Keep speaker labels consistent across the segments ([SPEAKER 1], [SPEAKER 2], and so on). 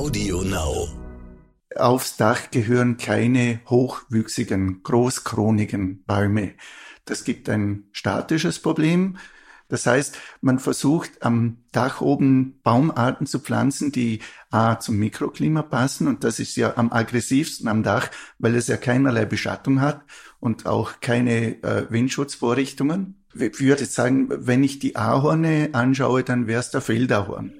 [SPEAKER 1] Audio Now.
[SPEAKER 2] Aufs Dach gehören keine hochwüchsigen, großkronigen Bäume. Das gibt ein statisches Problem. Das heißt, man versucht am Dach oben Baumarten zu pflanzen, die A zum Mikroklima passen und das ist ja am aggressivsten am Dach, weil es ja keinerlei Beschattung hat und auch keine äh, Windschutzvorrichtungen. Ich würde sagen, wenn ich die Ahorne anschaue, dann wäre es der Feldahorn.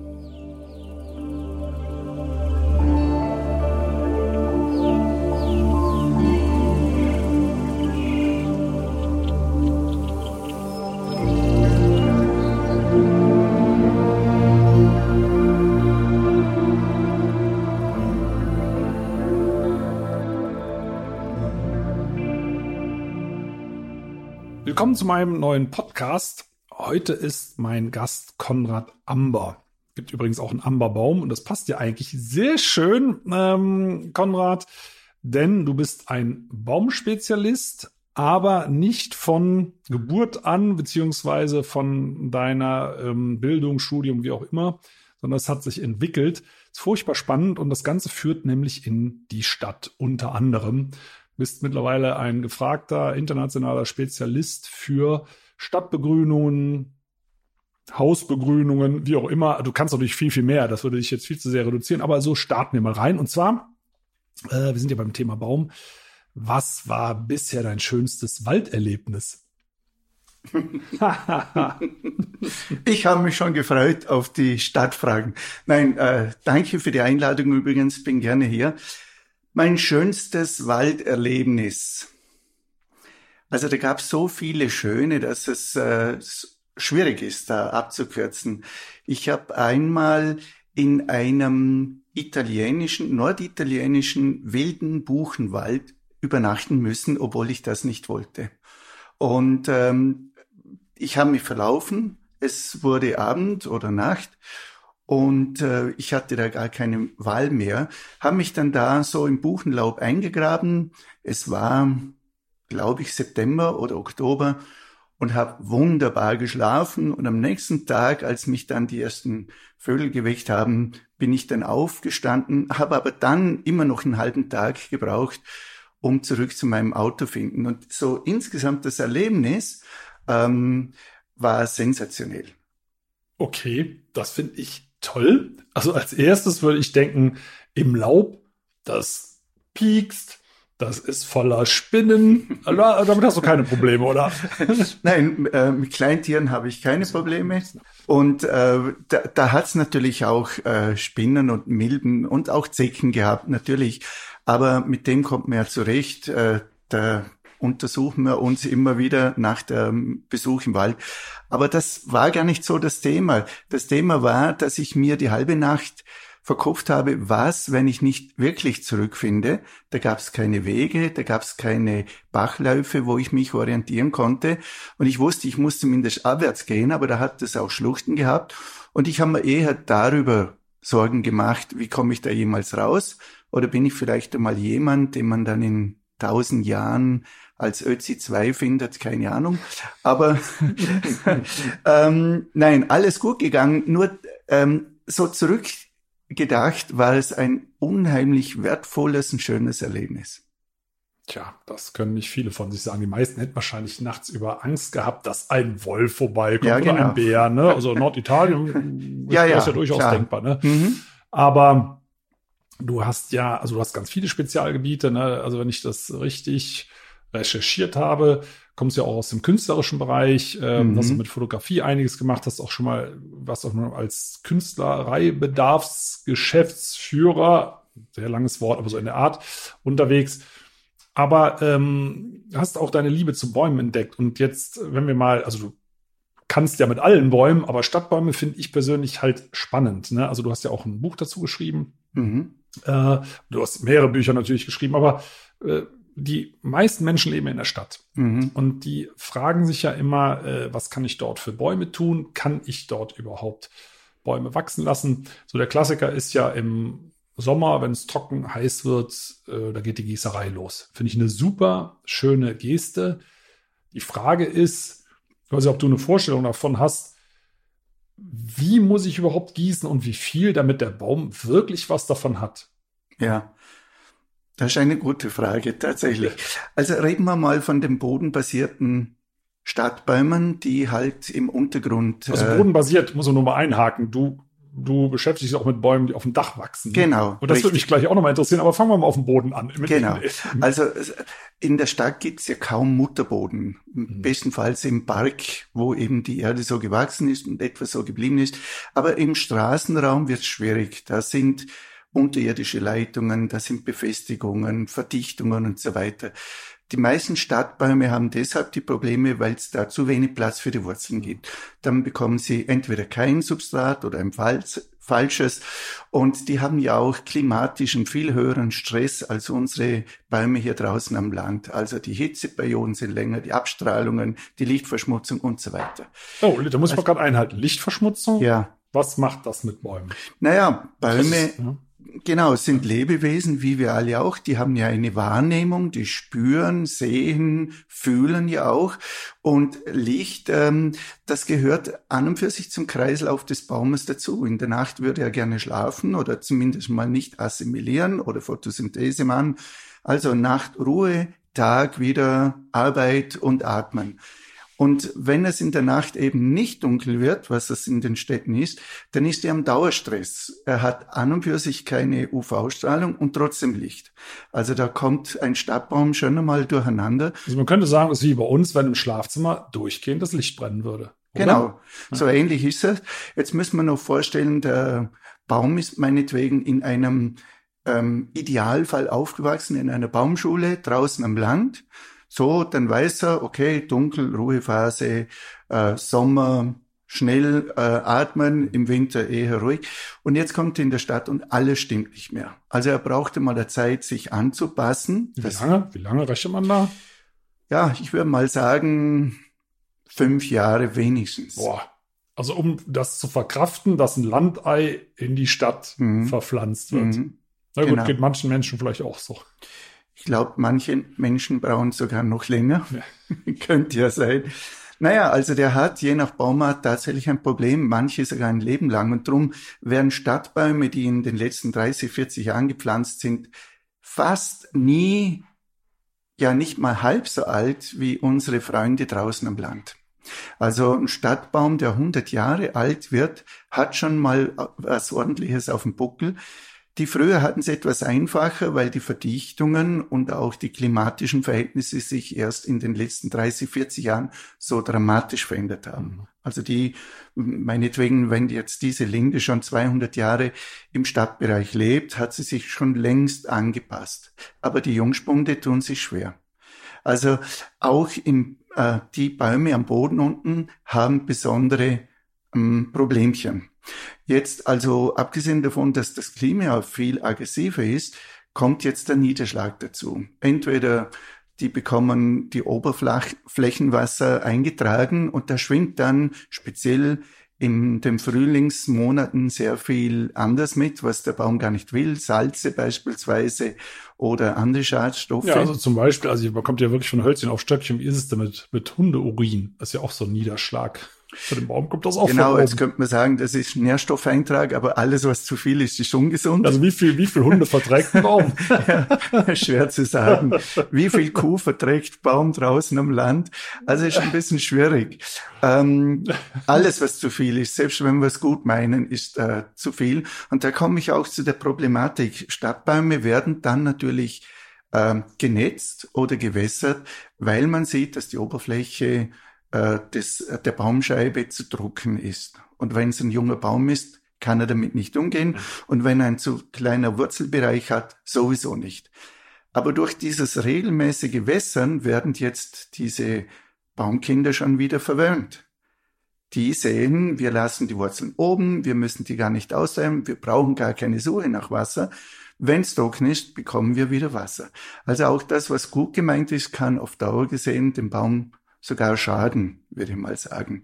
[SPEAKER 3] Willkommen zu meinem neuen Podcast. Heute ist mein Gast Konrad Amber. Gibt übrigens auch einen Amberbaum und das passt ja eigentlich sehr schön, ähm, Konrad, denn du bist ein Baumspezialist, aber nicht von Geburt an, beziehungsweise von deiner ähm, Bildung, Studium, wie auch immer, sondern es hat sich entwickelt. Ist furchtbar spannend und das Ganze führt nämlich in die Stadt unter anderem bist mittlerweile ein gefragter internationaler Spezialist für Stadtbegrünungen, Hausbegrünungen, wie auch immer. Du kannst natürlich viel, viel mehr. Das würde dich jetzt viel zu sehr reduzieren. Aber so starten wir mal rein. Und zwar, äh, wir sind ja beim Thema Baum. Was war bisher dein schönstes Walderlebnis?
[SPEAKER 2] ich habe mich schon gefreut auf die Stadtfragen. Nein, äh, danke für die Einladung übrigens, bin gerne hier. Mein schönstes Walderlebnis. Also da gab es so viele schöne, dass es äh, schwierig ist, da abzukürzen. Ich habe einmal in einem italienischen, norditalienischen wilden Buchenwald übernachten müssen, obwohl ich das nicht wollte. Und ähm, ich habe mich verlaufen. Es wurde Abend oder Nacht und äh, ich hatte da gar keine Wahl mehr, habe mich dann da so im Buchenlaub eingegraben. Es war, glaube ich, September oder Oktober und habe wunderbar geschlafen. Und am nächsten Tag, als mich dann die ersten Vögel geweckt haben, bin ich dann aufgestanden, habe aber dann immer noch einen halben Tag gebraucht, um zurück zu meinem Auto finden. Und so insgesamt das Erlebnis ähm, war sensationell.
[SPEAKER 3] Okay, das finde ich toll. Also als erstes würde ich denken, im Laub, das piekst, das ist voller Spinnen. Damit hast du keine Probleme, oder?
[SPEAKER 2] Nein, äh, mit Kleintieren habe ich keine Probleme. Und äh, da, da hat es natürlich auch äh, Spinnen und Milben und auch Zecken gehabt, natürlich. Aber mit dem kommt man ja zurecht. Äh, da untersuchen wir uns immer wieder nach dem Besuch im Wald. Aber das war gar nicht so das Thema. Das Thema war, dass ich mir die halbe Nacht verkopft habe, was, wenn ich nicht wirklich zurückfinde. Da gab es keine Wege, da gab es keine Bachläufe, wo ich mich orientieren konnte. Und ich wusste, ich muss zumindest abwärts gehen, aber da hat es auch Schluchten gehabt. Und ich habe mir eher darüber Sorgen gemacht, wie komme ich da jemals raus? Oder bin ich vielleicht einmal jemand, den man dann in tausend Jahren als Ötzi 2 findet, keine Ahnung. Aber ähm, nein, alles gut gegangen. Nur ähm, so zurückgedacht war es ein unheimlich wertvolles und schönes Erlebnis.
[SPEAKER 3] Tja, das können nicht viele von sich sagen. Die meisten hätten wahrscheinlich nachts über Angst gehabt, dass ein Wolf vorbeikommt ja, genau. oder ein Bär. Ne? Also Norditalien
[SPEAKER 2] ja, ja,
[SPEAKER 3] ist ja durchaus klar. denkbar. Ne? Mhm. Aber du hast ja, also du hast ganz viele Spezialgebiete. Ne? Also wenn ich das richtig recherchiert habe, kommst ja auch aus dem künstlerischen Bereich, ähm, mhm. hast du mit Fotografie einiges gemacht, hast auch schon mal, was auch mal als Künstlereibedarfsgeschäftsführer, sehr langes Wort, aber so in der Art, unterwegs. Aber ähm, hast auch deine Liebe zu Bäumen entdeckt. Und jetzt, wenn wir mal, also du kannst ja mit allen Bäumen, aber Stadtbäume finde ich persönlich halt spannend. Ne? Also du hast ja auch ein Buch dazu geschrieben. Mhm. Äh, du hast mehrere Bücher natürlich geschrieben, aber äh, die meisten Menschen leben in der Stadt mhm. und die fragen sich ja immer, äh, was kann ich dort für Bäume tun? Kann ich dort überhaupt Bäume wachsen lassen? So der Klassiker ist ja im Sommer, wenn es trocken heiß wird, äh, da geht die Gießerei los. Finde ich eine super schöne Geste. Die Frage ist, ich weiß nicht, ob du eine Vorstellung davon hast, wie muss ich überhaupt gießen und wie viel, damit der Baum wirklich was davon hat?
[SPEAKER 2] Ja, das ist eine gute Frage, tatsächlich. Also reden wir mal von den bodenbasierten Stadtbäumen, die halt im Untergrund.
[SPEAKER 3] Also äh, bodenbasiert, muss man nur mal einhaken. Du, du beschäftigst dich auch mit Bäumen, die auf dem Dach wachsen.
[SPEAKER 2] Genau.
[SPEAKER 3] Und das richtig. würde mich gleich auch nochmal interessieren, aber fangen wir mal auf dem Boden an.
[SPEAKER 2] Genau. Also in der Stadt gibt's ja kaum Mutterboden. Mhm. Bestenfalls im Park, wo eben die Erde so gewachsen ist und etwas so geblieben ist. Aber im Straßenraum wird's schwierig. Da sind unterirdische Leitungen, da sind Befestigungen, Verdichtungen und so weiter. Die meisten Stadtbäume haben deshalb die Probleme, weil es da zu wenig Platz für die Wurzeln gibt. Dann bekommen sie entweder kein Substrat oder ein falsches. Und die haben ja auch klimatisch einen viel höheren Stress als unsere Bäume hier draußen am Land. Also die Hitzeperioden sind länger, die Abstrahlungen, die Lichtverschmutzung und so weiter.
[SPEAKER 3] Oh, da muss ich also, mal gerade einhalten. Lichtverschmutzung?
[SPEAKER 2] Ja.
[SPEAKER 3] Was macht das mit Bäumen?
[SPEAKER 2] Naja, Bäume, ist, ja. Genau, es sind Lebewesen, wie wir alle auch. Die haben ja eine Wahrnehmung, die spüren, sehen, fühlen ja auch. Und Licht, ähm, das gehört an und für sich zum Kreislauf des Baumes dazu. In der Nacht würde er gerne schlafen oder zumindest mal nicht assimilieren oder Photosynthese machen. Also Nacht Ruhe, Tag wieder Arbeit und Atmen. Und wenn es in der Nacht eben nicht dunkel wird, was es in den Städten ist, dann ist er am Dauerstress. Er hat an und für sich keine UV-Strahlung und trotzdem Licht. Also da kommt ein Stadtbaum schon einmal durcheinander.
[SPEAKER 3] Also man könnte sagen, es ist wie bei uns, wenn im Schlafzimmer durchgehend das Licht brennen würde.
[SPEAKER 2] Oder? Genau, so ähnlich ist es. Jetzt müssen wir noch vorstellen, der Baum ist meinetwegen in einem ähm, Idealfall aufgewachsen, in einer Baumschule draußen am Land. So, dann weiß er, okay, dunkel, Ruhephase, äh, Sommer, schnell äh, atmen, im Winter eher ruhig. Und jetzt kommt er in der Stadt und alles stimmt nicht mehr. Also er brauchte mal der Zeit, sich anzupassen.
[SPEAKER 3] Wie lange? Wie lange rechnet man da?
[SPEAKER 2] Ja, ich würde mal sagen, fünf Jahre wenigstens.
[SPEAKER 3] Boah. Also um das zu verkraften, dass ein Landei in die Stadt mhm. verpflanzt wird. Mhm. Na gut, genau. geht manchen Menschen vielleicht auch so.
[SPEAKER 2] Ich glaube, manche Menschen brauchen sogar noch länger. Ja. Könnte ja sein. Naja, also der hat je nach Baumart tatsächlich ein Problem, manche sogar ein Leben lang. Und drum werden Stadtbäume, die in den letzten 30, 40 Jahren gepflanzt sind, fast nie, ja nicht mal halb so alt wie unsere Freunde draußen am Land. Also ein Stadtbaum, der 100 Jahre alt wird, hat schon mal was ordentliches auf dem Buckel. Die früher hatten es etwas einfacher, weil die Verdichtungen und auch die klimatischen Verhältnisse sich erst in den letzten 30, 40 Jahren so dramatisch verändert haben. Mhm. Also die, meinetwegen, wenn jetzt diese Linde schon 200 Jahre im Stadtbereich lebt, hat sie sich schon längst angepasst. Aber die Jungspunde tun sich schwer. Also auch im, äh, die Bäume am Boden unten haben besondere ähm, Problemchen. Jetzt also, abgesehen davon, dass das Klima viel aggressiver ist, kommt jetzt der Niederschlag dazu. Entweder die bekommen die Oberflächenwasser eingetragen und da schwingt dann speziell in den Frühlingsmonaten sehr viel anders mit, was der Baum gar nicht will. Salze beispielsweise oder andere Schadstoffe.
[SPEAKER 3] Ja, also zum Beispiel, also man kommt ja wirklich von Hölzchen auf Stöckchen. Wie ist es denn mit, mit Hundeurin? Das ist ja auch so ein Niederschlag. Für den Baum kommt das auch
[SPEAKER 2] Genau, jetzt könnte man sagen, das ist Nährstoffeintrag, aber alles, was zu viel ist, ist ungesund.
[SPEAKER 3] Also wie viel, wie viel Hunde verträgt ein Baum?
[SPEAKER 2] ja, schwer zu sagen. Wie viel Kuh verträgt Baum draußen am Land? Also ist ein bisschen schwierig. Ähm, alles, was zu viel ist, selbst wenn wir es gut meinen, ist äh, zu viel. Und da komme ich auch zu der Problematik. Stadtbäume werden dann natürlich äh, genetzt oder gewässert, weil man sieht, dass die Oberfläche äh, des, äh, der Baumscheibe zu trocken ist. Und wenn es ein junger Baum ist, kann er damit nicht umgehen. Und wenn er ein zu kleiner Wurzelbereich hat, sowieso nicht. Aber durch dieses regelmäßige Wässern werden jetzt diese Baumkinder schon wieder verwöhnt. Die sehen, wir lassen die Wurzeln oben, wir müssen die gar nicht aussäen, wir brauchen gar keine Suche nach Wasser. Wenn es trocken ist, bekommen wir wieder Wasser. Also auch das, was gut gemeint ist, kann auf Dauer gesehen den Baum sogar schaden, würde ich mal sagen.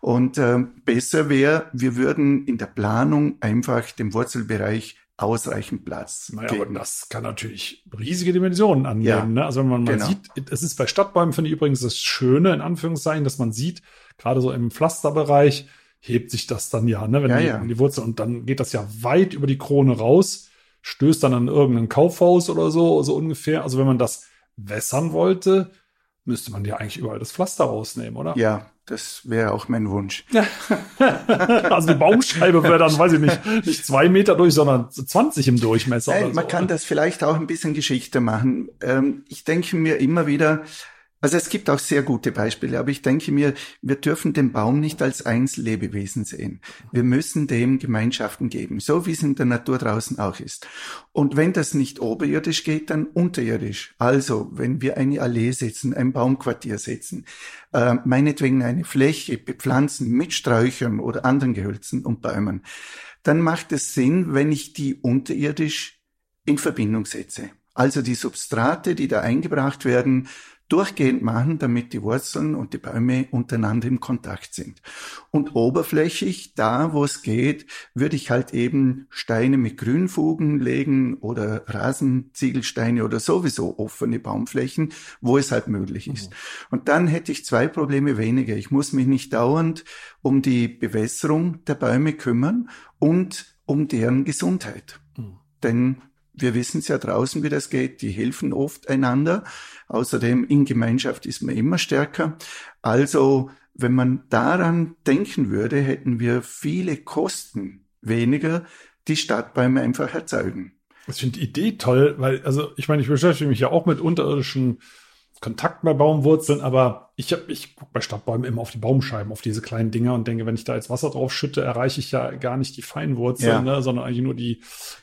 [SPEAKER 2] Und äh, besser wäre, wir würden in der Planung einfach den Wurzelbereich ausreichend Platz.
[SPEAKER 3] Naja, geben. aber das kann natürlich riesige Dimensionen annehmen. Ja, ne? Also wenn man mal genau. sieht, es ist bei Stadtbäumen, finde ich übrigens das Schöne, in Anführungszeichen, dass man sieht, gerade so im Pflasterbereich, hebt sich das dann ja, ne? wenn, ja, die, ja. die Wurzel und dann geht das ja weit über die Krone raus, stößt dann an irgendein Kaufhaus oder so, so ungefähr. Also wenn man das wässern wollte, müsste man ja eigentlich überall das Pflaster rausnehmen, oder?
[SPEAKER 2] Ja, das wäre auch mein Wunsch.
[SPEAKER 3] also die Baumscheibe wäre dann, weiß ich nicht, nicht zwei Meter durch, sondern 20 im Durchmesser.
[SPEAKER 2] Nein, man so, kann oder? das vielleicht auch ein bisschen Geschichte machen. Ähm, ich denke mir immer wieder, also es gibt auch sehr gute Beispiele, aber ich denke mir, wir dürfen den Baum nicht als Einzellebewesen sehen. Wir müssen dem Gemeinschaften geben, so wie es in der Natur draußen auch ist. Und wenn das nicht oberirdisch geht, dann unterirdisch. Also, wenn wir eine Allee setzen, ein Baumquartier setzen, äh, meinetwegen eine Fläche bepflanzen mit Sträuchern oder anderen Gehölzen und Bäumen, dann macht es Sinn, wenn ich die unterirdisch in Verbindung setze. Also die Substrate, die da eingebracht werden, durchgehend machen, damit die Wurzeln und die Bäume untereinander im Kontakt sind. Und oberflächig, da wo es geht, würde ich halt eben Steine mit Grünfugen legen oder Rasenziegelsteine oder sowieso offene Baumflächen, wo es halt möglich ist. Mhm. Und dann hätte ich zwei Probleme weniger. Ich muss mich nicht dauernd um die Bewässerung der Bäume kümmern und um deren Gesundheit. Mhm. Denn wir wissen es ja draußen, wie das geht. Die helfen oft einander. Außerdem in Gemeinschaft ist man immer stärker. Also, wenn man daran denken würde, hätten wir viele Kosten weniger, die Stadtbäume einfach erzeugen.
[SPEAKER 3] Ich finde die Idee toll, weil, also ich meine, ich beschäftige mich ja auch mit unterirdischen Kontakt bei Baumwurzeln, aber ich habe ich gucke bei Stadtbäumen immer auf die Baumscheiben, auf diese kleinen Dinger und denke, wenn ich da jetzt Wasser drauf schütte, erreiche ich ja gar nicht die Feinwurzeln, ja. ne, sondern eigentlich nur die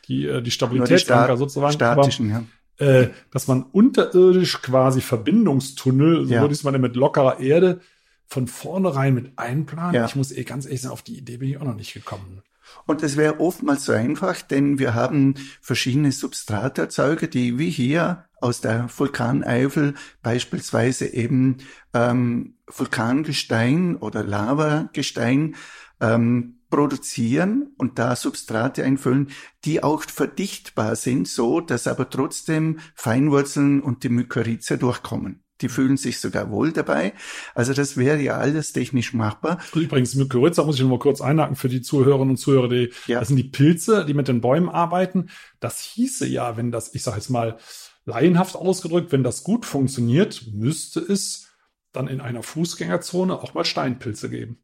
[SPEAKER 3] die äh, die Stabilitätsanker sozusagen.
[SPEAKER 2] Statischen,
[SPEAKER 3] aber, ja. Äh, dass man unterirdisch quasi Verbindungstunnel, so ja. würde ich es mal mit lockerer Erde von vornherein mit einplanen. Ja. Ich muss eh ganz ehrlich sagen, auf die Idee bin ich auch noch nicht gekommen.
[SPEAKER 2] Und es wäre oftmals so einfach, denn wir haben verschiedene Substraterzeuger, die wie hier aus der Vulkaneifel beispielsweise eben ähm, Vulkangestein oder Lavagestein ähm, produzieren und da Substrate einfüllen, die auch verdichtbar sind, so dass aber trotzdem Feinwurzeln und die Mykorrhize durchkommen. Die fühlen sich sogar wohl dabei. Also das wäre ja alles technisch machbar.
[SPEAKER 3] Übrigens, Mykorrhiza muss ich mal kurz einhaken für die Zuhörerinnen und Zuhörer. Die, ja. Das sind die Pilze, die mit den Bäumen arbeiten. Das hieße ja, wenn das, ich sage jetzt mal, laienhaft ausgedrückt, wenn das gut funktioniert, müsste es dann in einer Fußgängerzone auch mal Steinpilze geben.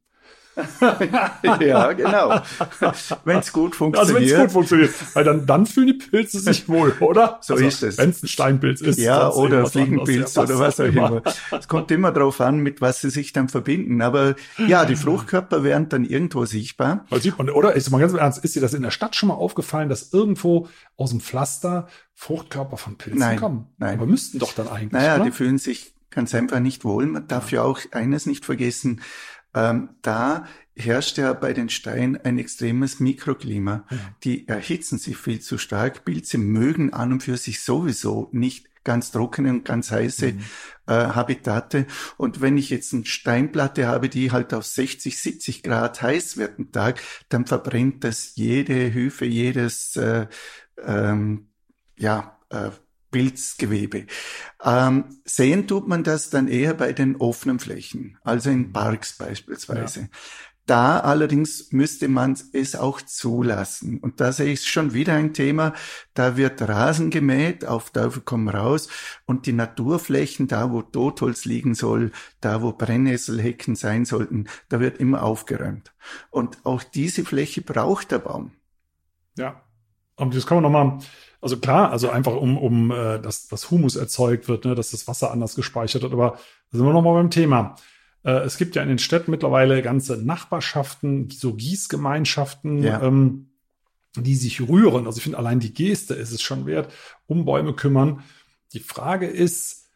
[SPEAKER 2] ja, genau. Wenn es gut funktioniert. Also wenn es gut funktioniert.
[SPEAKER 3] Weil dann, dann fühlen die Pilze sich wohl, oder?
[SPEAKER 2] So also, ist es.
[SPEAKER 3] Wenn es ein Steinpilz ist.
[SPEAKER 2] Ja, oder Fliegenpilz ja, oder was auch immer. Es kommt immer darauf an, mit was sie sich dann verbinden. Aber ja, die Fruchtkörper werden dann irgendwo sichtbar.
[SPEAKER 3] Weil sieht man, oder? Ist mal ganz ernst, ist dir das in der Stadt schon mal aufgefallen, dass irgendwo aus dem Pflaster Fruchtkörper von Pilzen
[SPEAKER 2] nein,
[SPEAKER 3] kommen?
[SPEAKER 2] Nein.
[SPEAKER 3] Aber müssten doch dann eigentlich.
[SPEAKER 2] Naja, oder? die fühlen sich ganz einfach nicht wohl. Man darf ja, ja auch eines nicht vergessen. Ähm, da herrscht ja bei den Steinen ein extremes Mikroklima. Ja. Die erhitzen sich viel zu stark. Pilze mögen an und für sich sowieso nicht ganz trockene und ganz heiße mhm. äh, Habitate. Und wenn ich jetzt eine Steinplatte habe, die halt auf 60, 70 Grad heiß wird am Tag, dann verbrennt das jede Hüfe, jedes äh, ähm, ja, äh, Pilzgewebe. Ähm, sehen tut man das dann eher bei den offenen Flächen, also in Parks beispielsweise. Ja. Da allerdings müsste man es auch zulassen. Und da sehe ich schon wieder ein Thema. Da wird Rasen gemäht, auf Teufel komm raus. Und die Naturflächen, da wo Totholz liegen soll, da wo Brennnesselhecken sein sollten, da wird immer aufgeräumt. Und auch diese Fläche braucht der Baum.
[SPEAKER 3] Ja. Und das kann man nochmal, also klar, also einfach um, um äh, dass das Humus erzeugt wird, ne, dass das Wasser anders gespeichert wird. Aber da sind wir nochmal beim Thema. Äh, es gibt ja in den Städten mittlerweile ganze Nachbarschaften, so Gießgemeinschaften, ja. ähm, die sich rühren. Also ich finde, allein die Geste ist es schon wert, um Bäume kümmern. Die Frage ist,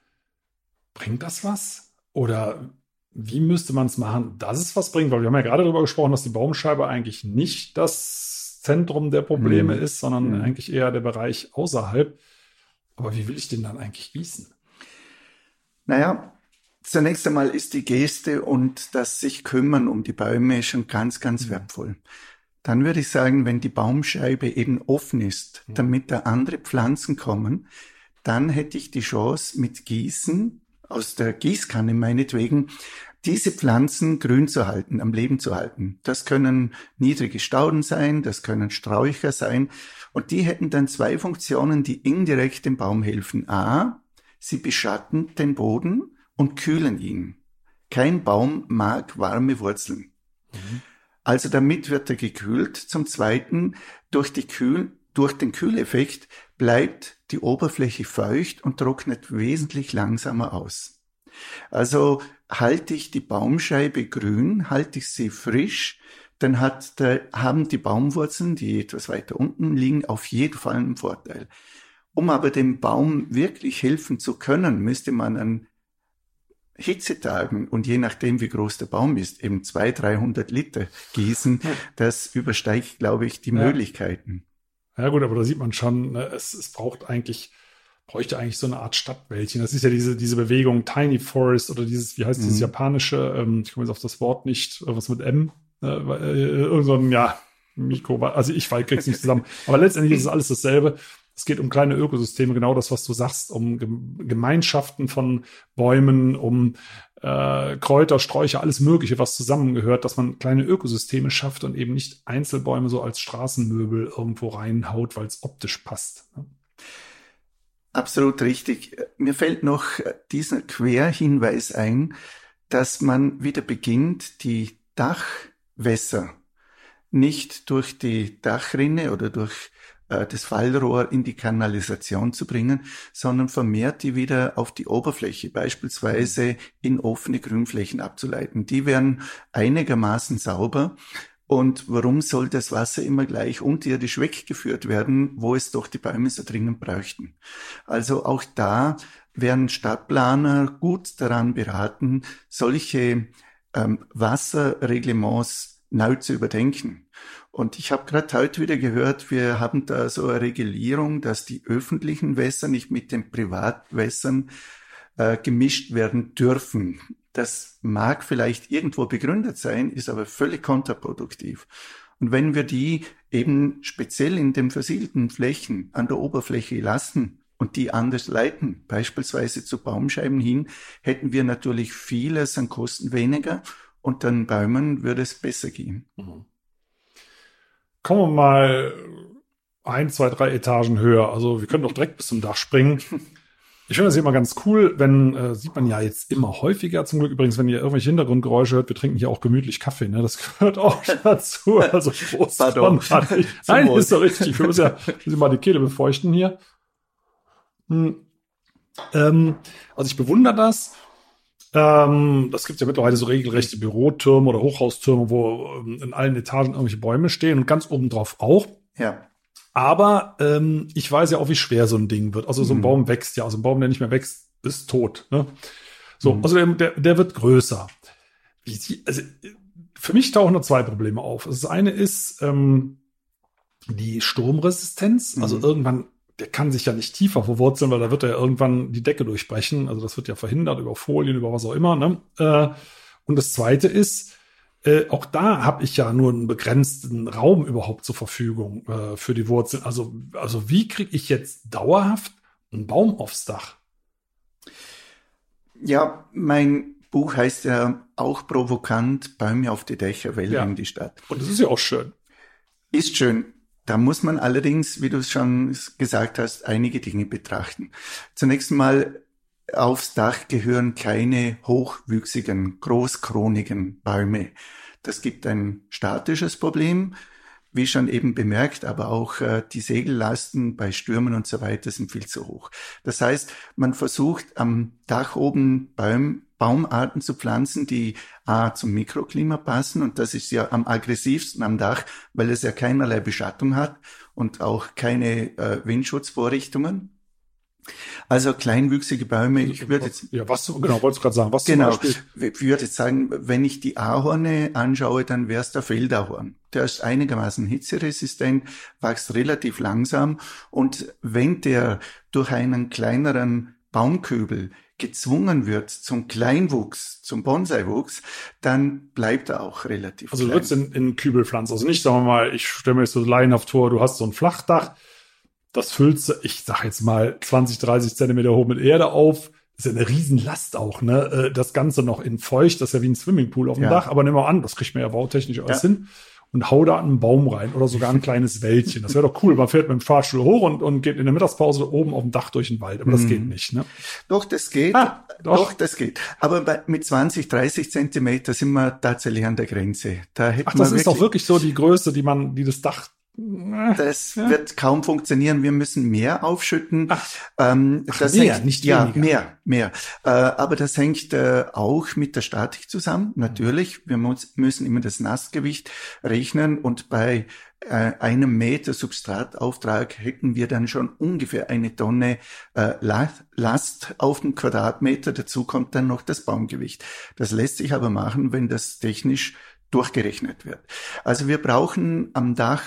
[SPEAKER 3] bringt das was? Oder wie müsste man es machen, dass es was bringt? Weil wir haben ja gerade darüber gesprochen, dass die Baumscheibe eigentlich nicht das Zentrum der Probleme mhm. ist, sondern mhm. eigentlich eher der Bereich außerhalb. Aber wie will ich den dann eigentlich gießen?
[SPEAKER 2] Naja, Zunächst einmal ist die Geste und das sich kümmern um die Bäume schon ganz, ganz mhm. wertvoll. dann würde ich sagen, wenn die Baumscheibe eben offen ist, mhm. damit da andere Pflanzen kommen, dann hätte ich die Chance mit Gießen aus der Gießkanne meinetwegen diese Pflanzen grün zu halten, am Leben zu halten. Das können niedrige Stauden sein, das können Sträucher sein. Und die hätten dann zwei Funktionen, die indirekt dem Baum helfen. A, sie beschatten den Boden und kühlen ihn. Kein Baum mag warme Wurzeln. Mhm. Also damit wird er gekühlt. Zum Zweiten, durch, die Kühl, durch den Kühleffekt bleibt die Oberfläche feucht und trocknet wesentlich langsamer aus. Also halte ich die Baumscheibe grün, halte ich sie frisch, dann hat der, haben die Baumwurzeln, die etwas weiter unten liegen, auf jeden Fall einen Vorteil. Um aber dem Baum wirklich helfen zu können, müsste man an Hitzetagen und je nachdem, wie groß der Baum ist, eben 200, 300 Liter gießen. Das übersteigt, glaube ich, die ja. Möglichkeiten.
[SPEAKER 3] Ja gut, aber da sieht man schon, ne, es, es braucht eigentlich bräuchte eigentlich so eine Art Stadtwäldchen. Das ist ja diese, diese Bewegung Tiny Forest oder dieses, wie heißt mhm. dieses japanische, ähm, ich komme jetzt auf das Wort nicht, was mit M, äh, äh, irgend so ein, ja, Mikro, also ich krieg's nicht zusammen. Aber letztendlich ist es alles dasselbe. Es geht um kleine Ökosysteme, genau das, was du sagst, um Gemeinschaften von Bäumen, um äh, Kräuter, Sträucher, alles Mögliche, was zusammengehört, dass man kleine Ökosysteme schafft und eben nicht Einzelbäume so als Straßenmöbel irgendwo reinhaut, weil es optisch passt. Ne?
[SPEAKER 2] Absolut richtig. Mir fällt noch dieser Querhinweis ein, dass man wieder beginnt, die Dachwässer nicht durch die Dachrinne oder durch äh, das Fallrohr in die Kanalisation zu bringen, sondern vermehrt die wieder auf die Oberfläche, beispielsweise in offene Grünflächen abzuleiten. Die werden einigermaßen sauber und warum soll das Wasser immer gleich unterirdisch weggeführt werden, wo es doch die Bäume so dringend bräuchten? Also auch da werden Stadtplaner gut daran beraten, solche ähm, Wasserreglements neu zu überdenken. Und ich habe gerade heute wieder gehört, wir haben da so eine Regulierung, dass die öffentlichen Wässer nicht mit den Privatwässern äh, gemischt werden dürfen. Das mag vielleicht irgendwo begründet sein, ist aber völlig kontraproduktiv. Und wenn wir die eben speziell in den versiegelten Flächen an der Oberfläche lassen und die anders leiten, beispielsweise zu Baumscheiben hin, hätten wir natürlich vieles an Kosten weniger und den Bäumen würde es besser gehen. Mhm.
[SPEAKER 3] Kommen wir mal ein, zwei, drei Etagen höher. Also wir können doch direkt bis zum Dach springen. Ich finde das immer ganz cool, wenn, äh, sieht man ja jetzt immer häufiger zum Glück. Übrigens, wenn ihr irgendwelche Hintergrundgeräusche hört, wir trinken hier auch gemütlich Kaffee, ne? Das gehört auch dazu. Also Prost. Pardon. Nein, ist doch richtig. Wir müssen ja müssen mal die Kehle befeuchten hier. Hm. Ähm, also ich bewundere das. Ähm, das gibt ja mittlerweile so regelrechte Bürotürme oder Hochhaustürme, wo ähm, in allen Etagen irgendwelche Bäume stehen und ganz oben drauf auch.
[SPEAKER 2] Ja.
[SPEAKER 3] Aber ähm, ich weiß ja auch, wie schwer so ein Ding wird. Also so ein mhm. Baum wächst ja. Also ein Baum, der nicht mehr wächst, ist tot. Ne? So, mhm. also der, der, der wird größer. Wie, also für mich tauchen nur zwei Probleme auf. Das eine ist ähm, die Sturmresistenz. Also mhm. irgendwann, der kann sich ja nicht tiefer verwurzeln, weil da wird er ja irgendwann die Decke durchbrechen. Also das wird ja verhindert über Folien, über was auch immer. Ne? Äh, und das zweite ist, äh, auch da habe ich ja nur einen begrenzten Raum überhaupt zur Verfügung äh, für die Wurzeln. Also, also wie kriege ich jetzt dauerhaft einen Baum aufs Dach?
[SPEAKER 2] Ja, mein Buch heißt ja auch provokant Bäume auf die Dächer, Wälder ja. in die Stadt.
[SPEAKER 3] Und das ist ja auch schön.
[SPEAKER 2] Ist schön. Da muss man allerdings, wie du es schon gesagt hast, einige Dinge betrachten. Zunächst mal Aufs Dach gehören keine hochwüchsigen, großkronigen Bäume. Das gibt ein statisches Problem, wie schon eben bemerkt, aber auch äh, die Segellasten bei Stürmen und so weiter sind viel zu hoch. Das heißt, man versucht am Dach oben Baum, Baumarten zu pflanzen, die A zum Mikroklima passen und das ist ja am aggressivsten am Dach, weil es ja keinerlei Beschattung hat und auch keine äh, Windschutzvorrichtungen. Also kleinwüchsige Bäume, ich würde jetzt.
[SPEAKER 3] Ja, was, genau, wolltest du gerade sagen, was
[SPEAKER 2] Genau, ich würde jetzt sagen, wenn ich die Ahorne anschaue, dann wäre es der Feldahorn. Der ist einigermaßen hitzeresistent, wächst relativ langsam und wenn der durch einen kleineren Baumkübel gezwungen wird zum Kleinwuchs, zum Bonsaiwuchs, dann bleibt er auch relativ
[SPEAKER 3] Also du würdest in, in Kübel pflanzen. Also nicht, sagen wir mal, ich stelle mir jetzt so laienhaft vor, du hast so ein Flachdach, das füllst du, ich sag jetzt mal, 20, 30 Zentimeter hoch mit Erde auf. Das ist ja eine Riesenlast auch, ne? Äh, das Ganze noch in feucht, das ist ja wie ein Swimmingpool auf dem
[SPEAKER 2] Ja.
[SPEAKER 3] Dach, aber nimm mal an, das kriegt man ja bautechnisch alles
[SPEAKER 2] Ja.
[SPEAKER 3] hin. Und hau da einen Baum rein oder sogar ein kleines Wäldchen. Das wäre doch cool. Man fährt mit dem Fahrstuhl hoch und, und geht in der Mittagspause oben auf dem Dach durch den Wald. Aber das
[SPEAKER 2] Mhm.
[SPEAKER 3] geht nicht, ne?
[SPEAKER 2] Doch, das geht.
[SPEAKER 3] Ah, doch.
[SPEAKER 2] doch. das geht. Aber bei, mit 20, 30 Zentimeter sind wir tatsächlich an der Grenze. Da hätten
[SPEAKER 3] Ach, das
[SPEAKER 2] wir
[SPEAKER 3] ist doch wirklich so die Größe, die man, die das Dach. Äh,
[SPEAKER 2] Das
[SPEAKER 3] Ja.
[SPEAKER 2] wird kaum funktionieren. Wir müssen mehr aufschütten.
[SPEAKER 3] Ach.
[SPEAKER 2] Ähm,
[SPEAKER 3] Ach, mehr,
[SPEAKER 2] hängt,
[SPEAKER 3] nicht
[SPEAKER 2] ja,
[SPEAKER 3] weniger.
[SPEAKER 2] mehr, mehr. Äh, aber das hängt äh, auch mit der Statik zusammen. Natürlich, wir muss, müssen immer das Nassgewicht rechnen und bei äh, einem Meter Substratauftrag hätten wir dann schon ungefähr eine Tonne äh, La- Last auf den Quadratmeter. Dazu kommt dann noch das Baumgewicht. Das lässt sich aber machen, wenn das technisch durchgerechnet wird. Also wir brauchen am Dach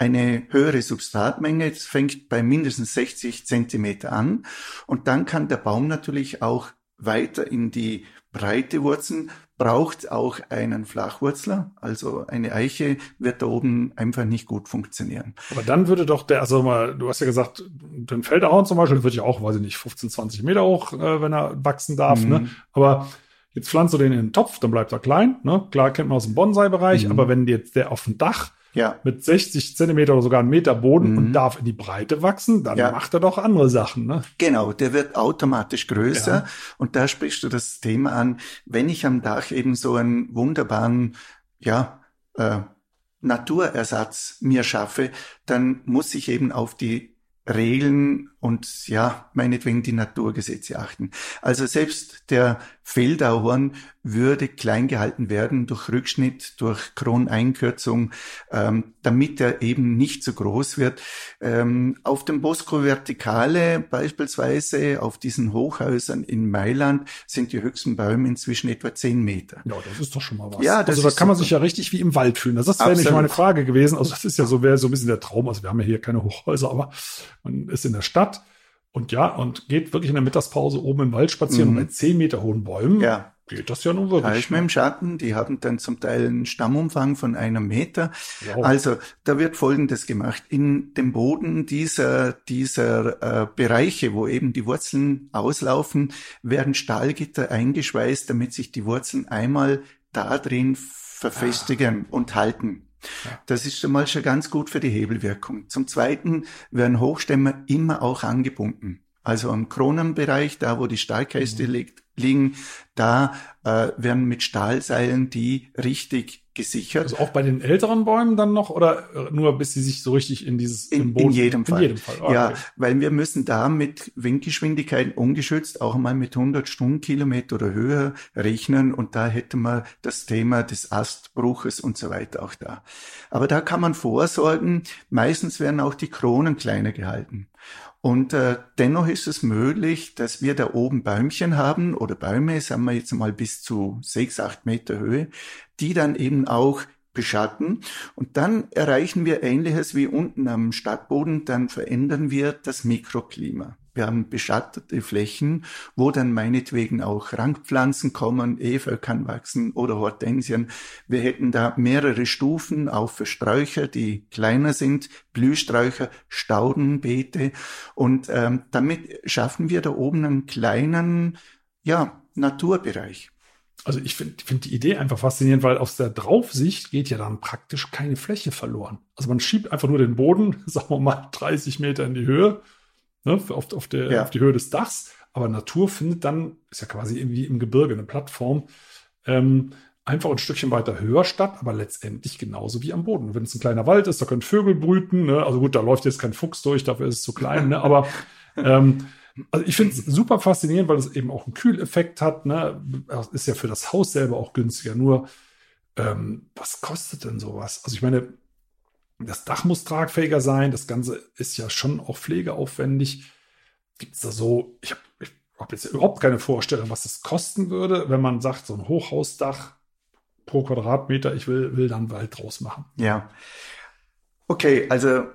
[SPEAKER 2] eine höhere Substratmenge. Es fängt bei mindestens 60 Zentimeter an. Und dann kann der Baum natürlich auch weiter in die Breite wurzeln, braucht auch einen Flachwurzler. Also eine Eiche wird da oben einfach nicht gut funktionieren.
[SPEAKER 3] Aber dann würde doch der, also mal, du hast ja gesagt, den Feldahorn zum Beispiel wird ja auch, weiß ich nicht, 15, 20 Meter hoch, äh, wenn er wachsen darf,
[SPEAKER 2] Mhm.
[SPEAKER 3] ne? Aber jetzt pflanzt du den in den Topf, dann bleibt er klein, ne? Klar kennt man aus dem Bonsai-Bereich,
[SPEAKER 2] Mhm.
[SPEAKER 3] aber wenn jetzt der auf dem Dach
[SPEAKER 2] Ja,
[SPEAKER 3] mit 60 Zentimeter oder sogar einen Meter Boden
[SPEAKER 2] Mhm.
[SPEAKER 3] und darf in die Breite wachsen, dann
[SPEAKER 2] Ja.
[SPEAKER 3] macht er doch andere Sachen, ne?
[SPEAKER 2] Genau, der wird automatisch größer.
[SPEAKER 3] Ja.
[SPEAKER 2] Und da sprichst du das Thema an, wenn ich am Dach eben so einen wunderbaren, ja, äh, Naturersatz mir schaffe, dann muss ich eben auf die Regeln und ja, meinetwegen die Naturgesetze achten. Also selbst der Feldauhorn würde klein gehalten werden durch Rückschnitt, durch Kroneinkürzung, ähm, damit er eben nicht so groß wird. Ähm, auf dem Bosco Verticale beispielsweise, auf diesen Hochhäusern in Mailand, sind die höchsten Bäume inzwischen etwa 10 Meter.
[SPEAKER 3] Ja, das ist doch schon mal was.
[SPEAKER 2] Ja, das
[SPEAKER 3] also da
[SPEAKER 2] ist
[SPEAKER 3] kann man sich ja richtig wie im Wald fühlen. Das wäre nicht
[SPEAKER 2] Absolut.
[SPEAKER 3] meine Frage gewesen. Also das ist ja so, wäre so ein bisschen der Traum. Also wir haben ja hier keine Hochhäuser, aber man ist in der Stadt und ja, und geht wirklich in der Mittagspause oben im Wald spazieren
[SPEAKER 2] Mhm.
[SPEAKER 3] und mit zehn Meter hohen Bäumen
[SPEAKER 2] Ja.
[SPEAKER 3] geht das ja nun
[SPEAKER 2] Da
[SPEAKER 3] wirklich.
[SPEAKER 2] ist man im Schatten, die haben dann zum Teil einen Stammumfang von einem Meter.
[SPEAKER 3] Wow.
[SPEAKER 2] Also da wird Folgendes gemacht. In dem Boden dieser, dieser äh, Bereiche, wo eben die Wurzeln auslaufen, werden Stahlgitter eingeschweißt, damit sich die Wurzeln einmal da drin verfestigen und halten. Das ist schon mal schon ganz gut für die Hebelwirkung. Zum Zweiten werden Hochstämme immer auch angebunden. Also am Kronenbereich, da wo die Stahlkäste
[SPEAKER 3] Mhm.
[SPEAKER 2] liegt, liegen, da äh, werden mit Stahlseilen die richtig gesichert.
[SPEAKER 3] also auch bei den älteren Bäumen dann noch oder äh, nur bis sie sich so richtig in dieses
[SPEAKER 2] In,
[SPEAKER 3] Boden
[SPEAKER 2] in jedem Fall.
[SPEAKER 3] In jedem Fall. Ah,
[SPEAKER 2] Ja,
[SPEAKER 3] okay.
[SPEAKER 2] weil wir müssen da mit Windgeschwindigkeiten ungeschützt auch mal mit 100 Stundenkilometer oder höher rechnen und da hätte man das Thema des Astbruches und so weiter auch da. Aber da kann man vorsorgen. Meistens werden auch die Kronen kleiner gehalten. Und äh, dennoch ist es möglich, dass wir da oben Bäumchen haben oder Bäume, sagen wir jetzt mal bis zu sechs, acht Meter Höhe, die dann eben auch beschatten. Und dann erreichen wir Ähnliches wie unten am Stadtboden, dann verändern wir das Mikroklima. Wir haben beschattete Flächen, wo dann meinetwegen auch Rangpflanzen kommen, Efeu kann wachsen oder Hortensien. Wir hätten da mehrere Stufen, auch für Sträucher, die kleiner sind, Blühsträucher, Staudenbeete. Und ähm, damit schaffen wir da oben einen kleinen, ja, Naturbereich.
[SPEAKER 3] Also ich finde find die Idee einfach faszinierend, weil aus der Draufsicht geht ja dann praktisch keine Fläche verloren. Also man schiebt einfach nur den Boden, sagen wir mal 30 Meter in die Höhe, ne, auf, auf, der,
[SPEAKER 2] Ja.
[SPEAKER 3] auf die Höhe des Dachs. Aber Natur findet dann, ist ja quasi irgendwie im Gebirge eine Plattform, ähm, einfach ein Stückchen weiter höher statt, aber letztendlich genauso wie am Boden. Wenn es ein kleiner Wald ist, da können Vögel brüten. Ne? Also gut, da läuft jetzt kein Fuchs durch, dafür ist es zu klein. Ne? Aber ähm, also ich finde es super faszinierend, weil es eben auch einen Kühleffekt hat. Ne? Ist ja für das Haus selber auch günstiger. Nur, ähm, was kostet denn sowas? Also ich meine, das Dach muss tragfähiger sein. Das Ganze ist ja schon auch pflegeaufwendig. Gibt es da so, ich habe hab jetzt überhaupt keine Vorstellung, was das kosten würde, wenn man sagt, so ein Hochhausdach pro Quadratmeter, ich will, will da einen Wald draus machen.
[SPEAKER 2] Ja. Okay, also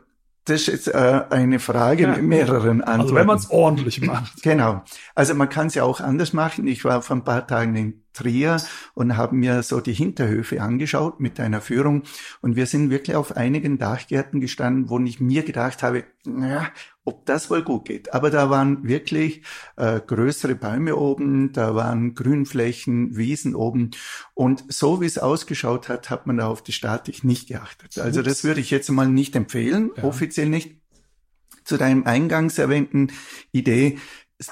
[SPEAKER 2] Das ist jetzt äh, eine Frage ja. mit mehreren Antworten. Also
[SPEAKER 3] wenn man es ordentlich macht.
[SPEAKER 2] Genau. Also man kann es ja auch anders machen. Ich war vor ein paar Tagen in Trier und habe mir so die Hinterhöfe angeschaut mit einer Führung. Und wir sind wirklich auf einigen Dachgärten gestanden, wo ich mir gedacht habe, naja, ob das wohl gut geht. Aber da waren wirklich äh, größere Bäume oben, da waren Grünflächen, Wiesen oben. Und so wie es ausgeschaut hat, hat man da auf die Statik nicht geachtet. Also das würde ich jetzt mal nicht empfehlen, ja. offiziell nicht. Zu deinem eingangs erwähnten Idee,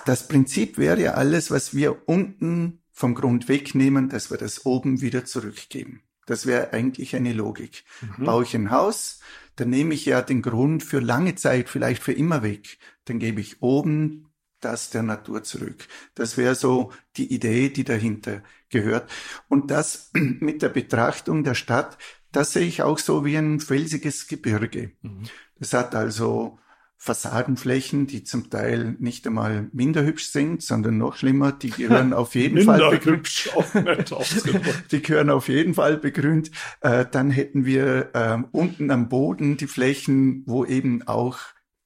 [SPEAKER 2] das Prinzip wäre ja alles, was wir unten vom Grund wegnehmen, dass wir das oben wieder zurückgeben. Das wäre eigentlich eine Logik. Mhm. Baue ich ein Haus, dann nehme ich ja den Grund für lange Zeit, vielleicht für immer weg. Dann gebe ich oben das der Natur zurück. Das wäre so die Idee, die dahinter gehört. Und das mit der Betrachtung der Stadt, das sehe ich auch so wie ein felsiges Gebirge. Mhm. Das hat also Fassadenflächen, die zum Teil nicht einmal minder hübsch sind, sondern noch schlimmer, die gehören auf jeden Fall begrünt. die gehören auf jeden Fall begrünt. Äh, dann hätten wir äh, unten am Boden die Flächen, wo eben auch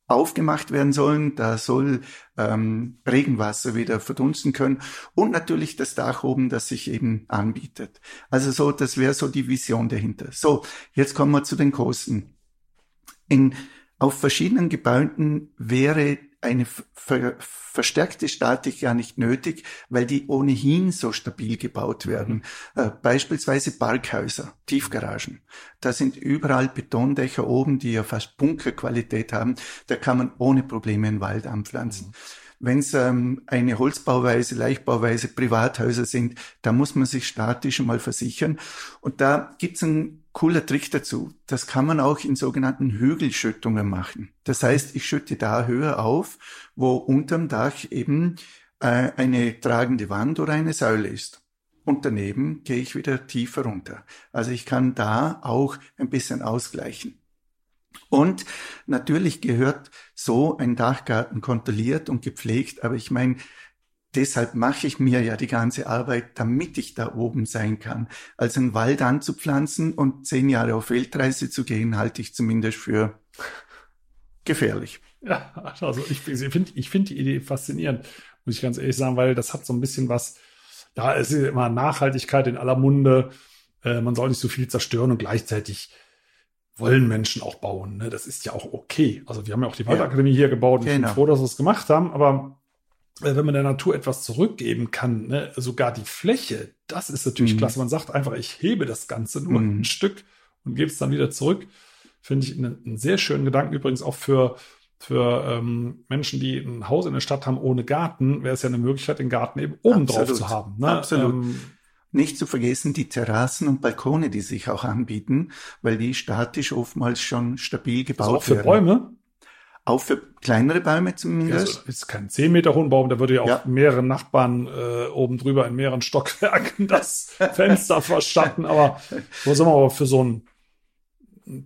[SPEAKER 2] aufgemacht werden sollen. Da soll ähm, Regenwasser wieder verdunsten können. Und natürlich das Dach oben, das sich eben anbietet. Also so, das wäre so die Vision dahinter. So, jetzt kommen wir zu den Kosten. In auf verschiedenen Gebäuden wäre eine ver verstärkte Statik ja nicht nötig, weil die ohnehin so stabil gebaut werden. Mhm. Äh, beispielsweise Parkhäuser, Tiefgaragen. Da sind überall Betondächer oben, die ja fast Bunkerqualität haben. Da kann man ohne Probleme einen Wald anpflanzen. Mhm. Wenn es ähm, eine Holzbauweise, Leichtbauweise, Privathäuser sind, da muss man sich statisch mal versichern. Und da gibt's einen cooler Trick dazu. Das kann man auch in sogenannten Hügelschüttungen machen. Das heißt, ich schütte da höher auf, wo unterm Dach eben äh, eine tragende Wand oder eine Säule ist. Und daneben gehe ich wieder tiefer runter. Also ich kann da auch ein bisschen ausgleichen. Und natürlich gehört so ein Dachgarten kontrolliert und gepflegt, aber ich meine, deshalb mache ich mir ja die ganze Arbeit, damit ich da oben sein kann. Also einen Wald anzupflanzen und zehn Jahre auf Weltreise zu gehen, halte ich zumindest für gefährlich.
[SPEAKER 3] Ja, also ich, finde ich finde die Idee faszinierend, muss ich ganz ehrlich sagen, weil das hat so ein bisschen was, da ist immer Nachhaltigkeit in aller Munde, äh, man soll nicht so viel zerstören und gleichzeitig wollen Menschen auch bauen. Ne? Das ist ja auch okay. Also wir haben ja auch die Waldakademie ja, hier gebaut und genau. ich bin genau. froh, dass wir es gemacht haben, aber äh, wenn man der Natur etwas zurückgeben kann, ne, sogar die Fläche, das ist natürlich mhm. klasse. Man sagt einfach, ich hebe das Ganze nur mhm. ein Stück und gebe es dann wieder zurück. Finde ich einen, einen, sehr schönen Gedanken. Übrigens auch für, für ähm, Menschen, die ein Haus in der Stadt haben ohne Garten, wäre es ja eine Möglichkeit, den Garten eben oben drauf zu haben. Ne?
[SPEAKER 2] Absolut. Ähm, nicht zu vergessen die Terrassen und Balkone, die sich auch anbieten, weil die statisch oftmals schon stabil gebaut also auch
[SPEAKER 3] für
[SPEAKER 2] werden.
[SPEAKER 3] Bäume?
[SPEAKER 2] Auch für kleinere Bäume zumindest.
[SPEAKER 3] Also ist kein 10 Meter hohen Baum, da würde ja auch ja. mehrere Nachbarn äh, oben drüber in mehreren Stockwerken das Fenster verschatten. Aber wo sind wir aber für so ein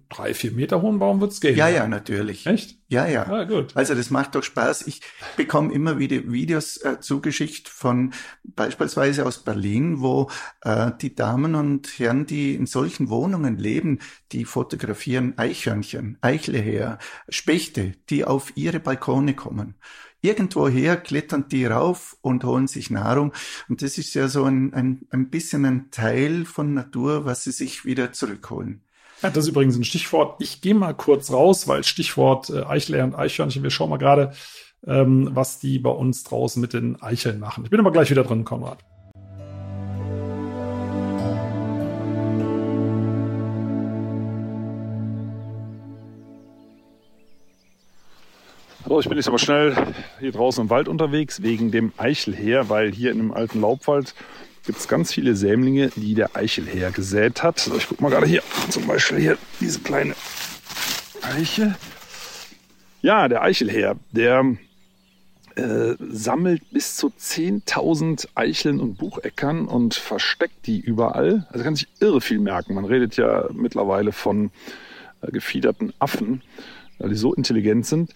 [SPEAKER 3] drei, vier Meter hohen Baum wird's gehen.
[SPEAKER 2] Ja, ja, natürlich.
[SPEAKER 3] Echt?
[SPEAKER 2] Ja, ja. Ah, gut. Also das macht doch Spaß. Ich bekomme immer wieder Videos äh, zugeschickt von beispielsweise aus Berlin, wo äh, die Damen und Herren, die in solchen Wohnungen leben, die fotografieren Eichhörnchen, Eichleher, Spechte, die auf ihre Balkone kommen. Irgendwoher klettern die rauf und holen sich Nahrung. Und das ist ja so ein, ein, ein bisschen ein Teil von Natur, was sie sich wieder zurückholen.
[SPEAKER 3] Ja, das ist übrigens ein Stichwort. Ich gehe mal kurz raus, weil Stichwort äh, Eichler und Eichhörnchen. Wir schauen mal gerade, ähm, was die bei uns draußen mit den Eicheln machen. Ich bin aber gleich wieder drin, Konrad. So, ich bin jetzt aber schnell hier draußen im Wald unterwegs wegen dem Eichelheer, weil hier in dem alten Laubwald gibt es ganz viele Sämlinge, die der Eichelherr gesät hat. So, ich guck mal gerade hier, zum Beispiel hier diese kleine Eiche. Ja, der Eichelherr, der äh, sammelt bis zu 10.000 Eicheln und Bucheckern und versteckt die überall. Also kann sich irre viel merken. Man redet ja mittlerweile von äh, gefiederten Affen, weil die so intelligent sind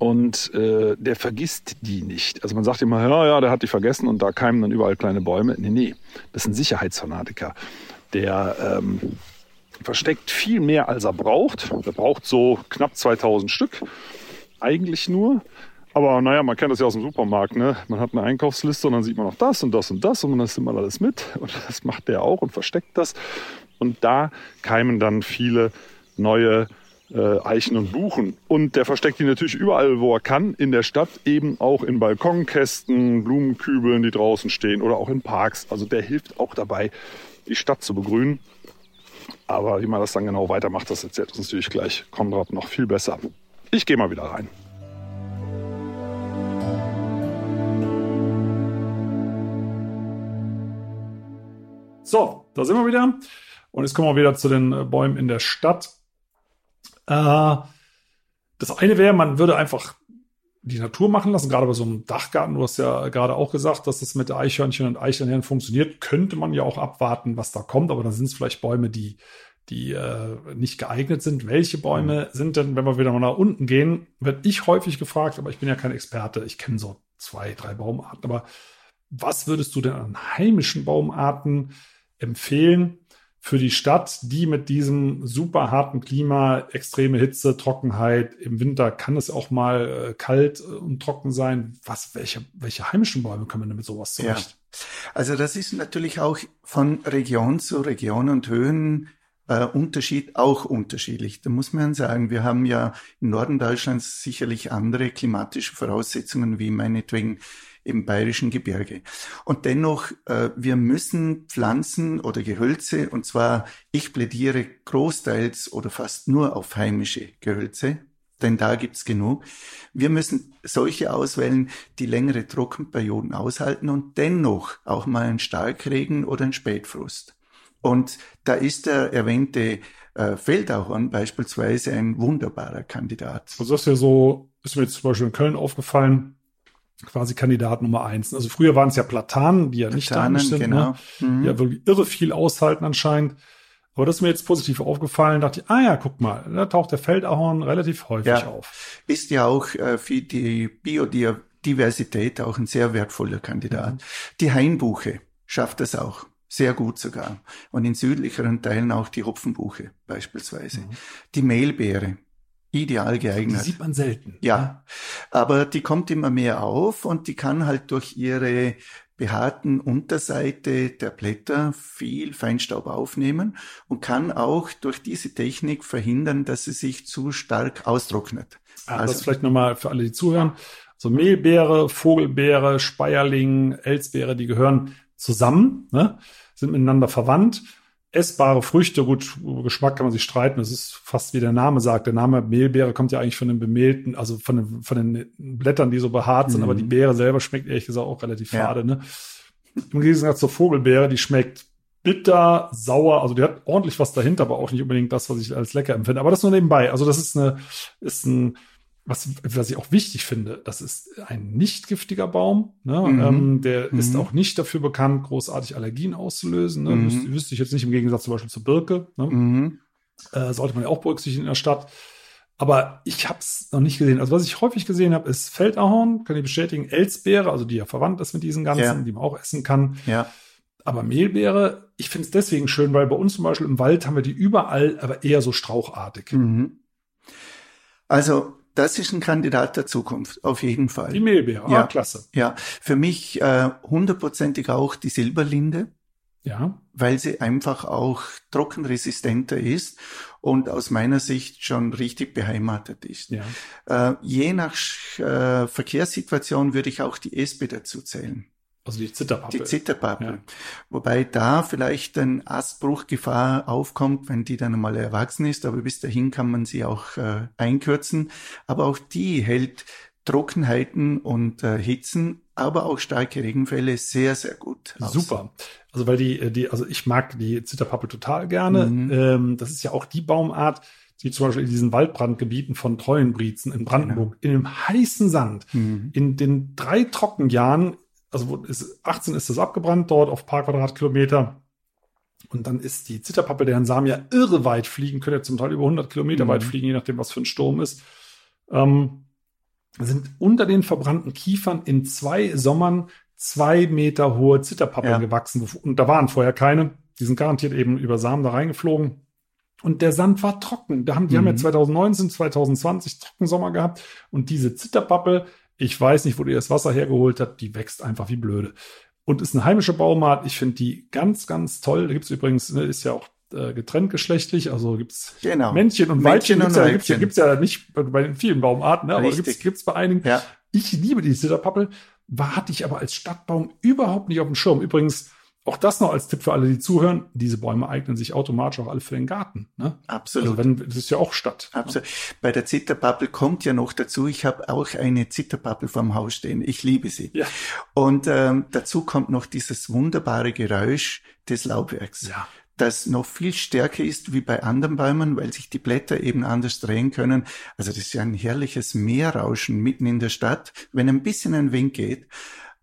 [SPEAKER 3] und äh, der vergisst die nicht. Also man sagt immer, ja, ja, der hat die vergessen und da keimen dann überall kleine Bäume. Nee, nee, das ist ein Sicherheitsfanatiker. Der ähm, versteckt viel mehr, als er braucht. Er braucht so knapp 2000 Stück, eigentlich nur. Aber naja, man kennt das ja aus dem Supermarkt. Ne? Man hat eine Einkaufsliste und dann sieht man noch das und das und das und das nimmt man alles mit. Und das macht der auch und versteckt das. Und da keimen dann viele neue äh, Eichen und Buchen. Und der versteckt die natürlich überall, wo er kann, in der Stadt, eben auch in Balkonkästen, Blumenkübeln, die draußen stehen oder auch in Parks. Also der hilft auch dabei, die Stadt zu begrünen. Aber wie man das dann genau weitermacht, das erzählt uns natürlich gleich Konrad noch viel besser. Ich gehe mal wieder rein. So, da sind wir wieder. Und jetzt kommen wir wieder zu den Bäumen in der Stadt. Äh, das eine wäre, man würde einfach die Natur machen lassen, gerade bei so einem Dachgarten. Du hast ja gerade auch gesagt, dass das mit Eichhörnchen und Eichelherren funktioniert. Könnte man ja auch abwarten, was da kommt, aber dann sind es vielleicht Bäume, die, die äh, nicht geeignet sind. Welche Bäume mhm. sind denn, wenn wir wieder mal nach unten gehen, werde ich häufig gefragt, aber ich bin ja kein Experte. Ich kenne so zwei, drei Baumarten. Aber was würdest du denn an heimischen Baumarten empfehlen für die Stadt, die mit diesem super harten Klima, extreme Hitze, Trockenheit, im Winter kann es auch mal äh, kalt und trocken sein. Was, welche, welche heimischen Bäume können wir denn mit sowas zurecht?
[SPEAKER 2] Ja. Also das ist natürlich auch von Region zu Region und Höhen äh, Unterschied auch unterschiedlich. Da muss man sagen, wir haben ja im Norden Deutschlands sicherlich andere klimatische Voraussetzungen wie meinetwegen im bayerischen Gebirge. Und dennoch, äh, wir müssen Pflanzen oder Gehölze, und zwar, ich plädiere großteils oder fast nur auf heimische Gehölze, denn da gibt's genug. Wir müssen solche auswählen, die längere Trockenperioden aushalten und dennoch auch mal einen Starkregen oder einen Spätfrost. Und da ist der erwähnte äh, Feldahorn beispielsweise ein wunderbarer Kandidat.
[SPEAKER 3] Also das ist ja so, ist mir jetzt zum Beispiel in Köln aufgefallen, quasi Kandidat Nummer eins. Also früher waren es ja Platanen, die ja nicht da sind, ne? genau. ne? mhm. ja wirklich irre viel aushalten anscheinend. Aber das ist mir jetzt positiv aufgefallen, dachte ich, ah ja, guck mal, da taucht der Feldahorn relativ häufig ja. auf.
[SPEAKER 2] Ist ja auch äh, für die Biodiversität auch ein sehr wertvoller Kandidat. Mhm. Die Hainbuche schafft das auch. Sehr gut sogar. Und in südlicheren Teilen auch die Hopfenbuche beispielsweise. Mhm. Die Mehlbeere ideal geeignet.
[SPEAKER 3] Die sieht man selten.
[SPEAKER 2] Ja, aber die kommt immer mehr auf und die kann halt durch ihre behaarten Unterseite der Blätter viel Feinstaub aufnehmen und kann auch durch diese Technik verhindern, dass sie sich zu stark austrocknet.
[SPEAKER 3] Ah, also, das vielleicht nochmal für alle, die zuhören. So Mehlbeere, Vogelbeere, Speierling, Elsbeere, die gehören zusammen, ne? sind miteinander verwandt essbare Früchte, gut, Geschmack kann man sich streiten, das ist fast wie der Name sagt. Der Name Mehlbeere kommt ja eigentlich von den bemehlten, also von den, von den Blättern, die so behaart sind, mhm. aber die Beere selber schmeckt ehrlich gesagt auch relativ ja. fade. Ne? Im Gegensatz zur Vogelbeere, die schmeckt bitter, sauer, also die hat ordentlich was dahinter, aber auch nicht unbedingt das, was ich als lecker empfinde. Aber das nur nebenbei. Also das ist eine, ist ein was, was ich auch wichtig finde, das ist ein nicht giftiger Baum. Ne? Mhm. Ähm, der mhm. ist auch nicht dafür bekannt, großartig Allergien auszulösen. Ne? Mhm. Wüsste, wüsste ich jetzt nicht im Gegensatz zum Beispiel zur Birke. Ne? Mhm. Äh, sollte man ja auch berücksichtigen in der Stadt. Aber ich habe es noch nicht gesehen. Also was ich häufig gesehen habe, ist Feldahorn, kann ich bestätigen, Elsbeere, also die ja verwandt ist mit diesen ganzen, ja. die man auch essen kann.
[SPEAKER 2] Ja.
[SPEAKER 3] Aber Mehlbeere, ich finde es deswegen schön, weil bei uns zum Beispiel im Wald haben wir die überall, aber eher so strauchartig.
[SPEAKER 2] Mhm. Also das ist ein Kandidat der Zukunft, auf jeden Fall.
[SPEAKER 3] Die Mehlbeere, ah, ja, klasse.
[SPEAKER 2] Ja, für mich äh, hundertprozentig auch die Silberlinde.
[SPEAKER 3] Ja.
[SPEAKER 2] Weil sie einfach auch trockenresistenter ist und aus meiner Sicht schon richtig beheimatet ist.
[SPEAKER 3] Ja.
[SPEAKER 2] Äh, je nach äh, Verkehrssituation würde ich auch die Espe dazu zählen.
[SPEAKER 3] Also die Zitterpappe.
[SPEAKER 2] Die Zitterpappe. Ja. Wobei da vielleicht ein Astbruchgefahr aufkommt, wenn die dann einmal erwachsen ist, aber bis dahin kann man sie auch äh, einkürzen. Aber auch die hält Trockenheiten und äh, Hitzen, aber auch starke Regenfälle sehr, sehr gut
[SPEAKER 3] aus. Super. Also weil die, äh, die, also ich mag die Zitterpappe total gerne. Mhm. Ähm, das ist ja auch die Baumart, die zum Beispiel in diesen Waldbrandgebieten von Treuenbrietzen in Brandenburg, genau. in dem heißen Sand, mhm. in den drei Trockenjahren also ist, 18 ist das abgebrannt dort auf paar Quadratkilometer. Und dann ist die Zitterpappe, deren Samen ja irre weit fliegen, können ja zum Teil über 100 Kilometer mhm. weit fliegen, je nachdem, was für ein Sturm ist, ähm, sind unter den verbrannten Kiefern in zwei Sommern zwei Meter hohe Zitterpappen ja. gewachsen. Und da waren vorher keine. Die sind garantiert eben über Samen da reingeflogen. und der Sand war trocken. Da haben, die mhm. haben ja 2019, 2020 Trockensommer gehabt und diese Zitterpappel, ich weiß nicht, wo die das Wasser hergeholt hat, die wächst einfach wie blöde. Und ist eine heimische Baumart. Ich finde die ganz, ganz toll. Da gibt's übrigens, ne, ist ja auch äh, getrennt geschlechtlich, also gibt's genau. Männchen und Männchen Weibchen. Und gibt's, ja, gibt's, ja, gibt's ja nicht bei den vielen Baumarten, ne, aber gibt's, gibt's bei einigen. Ja. Ich liebe die Zitterpappel, war hatte ich aber als Stadtbaum überhaupt nicht auf dem Schirm. Übrigens, auch das noch als Tipp für alle, die zuhören. Diese Bäume eignen sich automatisch auch alle für den Garten. Ne?
[SPEAKER 2] Absolut.
[SPEAKER 3] Also wenn, das ist ja auch Stadt.
[SPEAKER 2] Absolut. Ne? Bei der Zitterpappel kommt ja noch dazu, ich habe auch eine Zitterpappel vorm Haus stehen. Ich liebe sie. Ja. Und ähm, dazu kommt noch dieses wunderbare Geräusch des Laubwerks. Ja das noch viel stärker ist wie bei anderen Bäumen, weil sich die Blätter eben anders drehen können. Also das ist ja ein herrliches Meerrauschen mitten in der Stadt, wenn ein bisschen ein Wind geht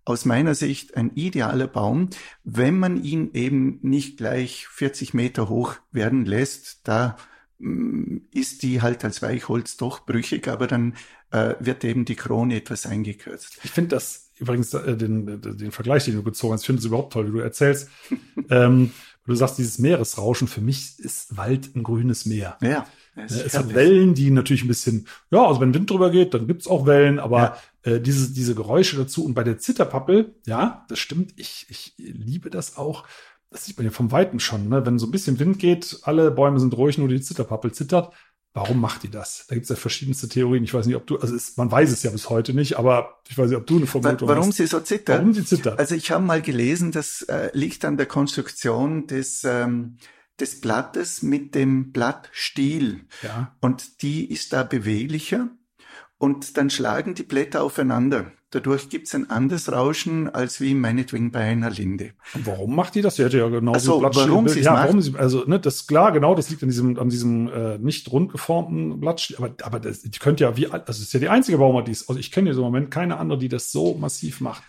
[SPEAKER 2] aus meiner Sicht ein idealer Baum, wenn man ihn eben nicht gleich 40 Meter hoch werden lässt. Da mm, ist die halt als Weichholz doch brüchig, aber dann äh, wird eben die Krone etwas eingekürzt.
[SPEAKER 3] Ich finde das übrigens äh, den, den Vergleich, den du gezogen hast, ich finde es überhaupt toll, wie du erzählst. ähm, du sagst, dieses Meeresrauschen, für mich ist Wald ein grünes Meer.
[SPEAKER 2] Ja.
[SPEAKER 3] Es, es hat Wellen, die natürlich ein bisschen, ja, also wenn Wind drüber geht, dann gibt's auch Wellen, aber ja. äh, diese, diese Geräusche dazu und bei der Zitterpappel, ja, das stimmt, ich, ich liebe das auch. Das sieht man ja vom Weiten schon, ne? Wenn so ein bisschen Wind geht, alle Bäume sind ruhig, nur die Zitterpappel zittert. Warum macht die das? Da gibt's ja verschiedenste Theorien. Ich weiß nicht, ob du, also es, man weiß es ja bis heute nicht, aber ich weiß nicht, ob du eine Vermutung
[SPEAKER 2] Warum hast. sie so zittert? Warum
[SPEAKER 3] sie zittert?
[SPEAKER 2] Also ich habe mal gelesen, das äh, liegt an der Konstruktion des ähm, des Blattes mit dem Blattstiel. Ja. Und die ist da beweglicher. Und dann schlagen die Blätter aufeinander. Dadurch gibt's ein anderes Rauschen als wie meinetwegen bei einer Linde.
[SPEAKER 3] Und warum macht die das? Sie hätte ja genau
[SPEAKER 2] also, warum sie
[SPEAKER 3] ja, macht? warum sie, also ne, das ist klar, genau, das liegt an diesem an diesem äh, nicht rund geformten Blattstiel. Aber aber das, die könnte ja wie, also das ist ja die einzige Baumart, die ist. Also ich kenne jetzt im Moment keine andere, die das so massiv macht.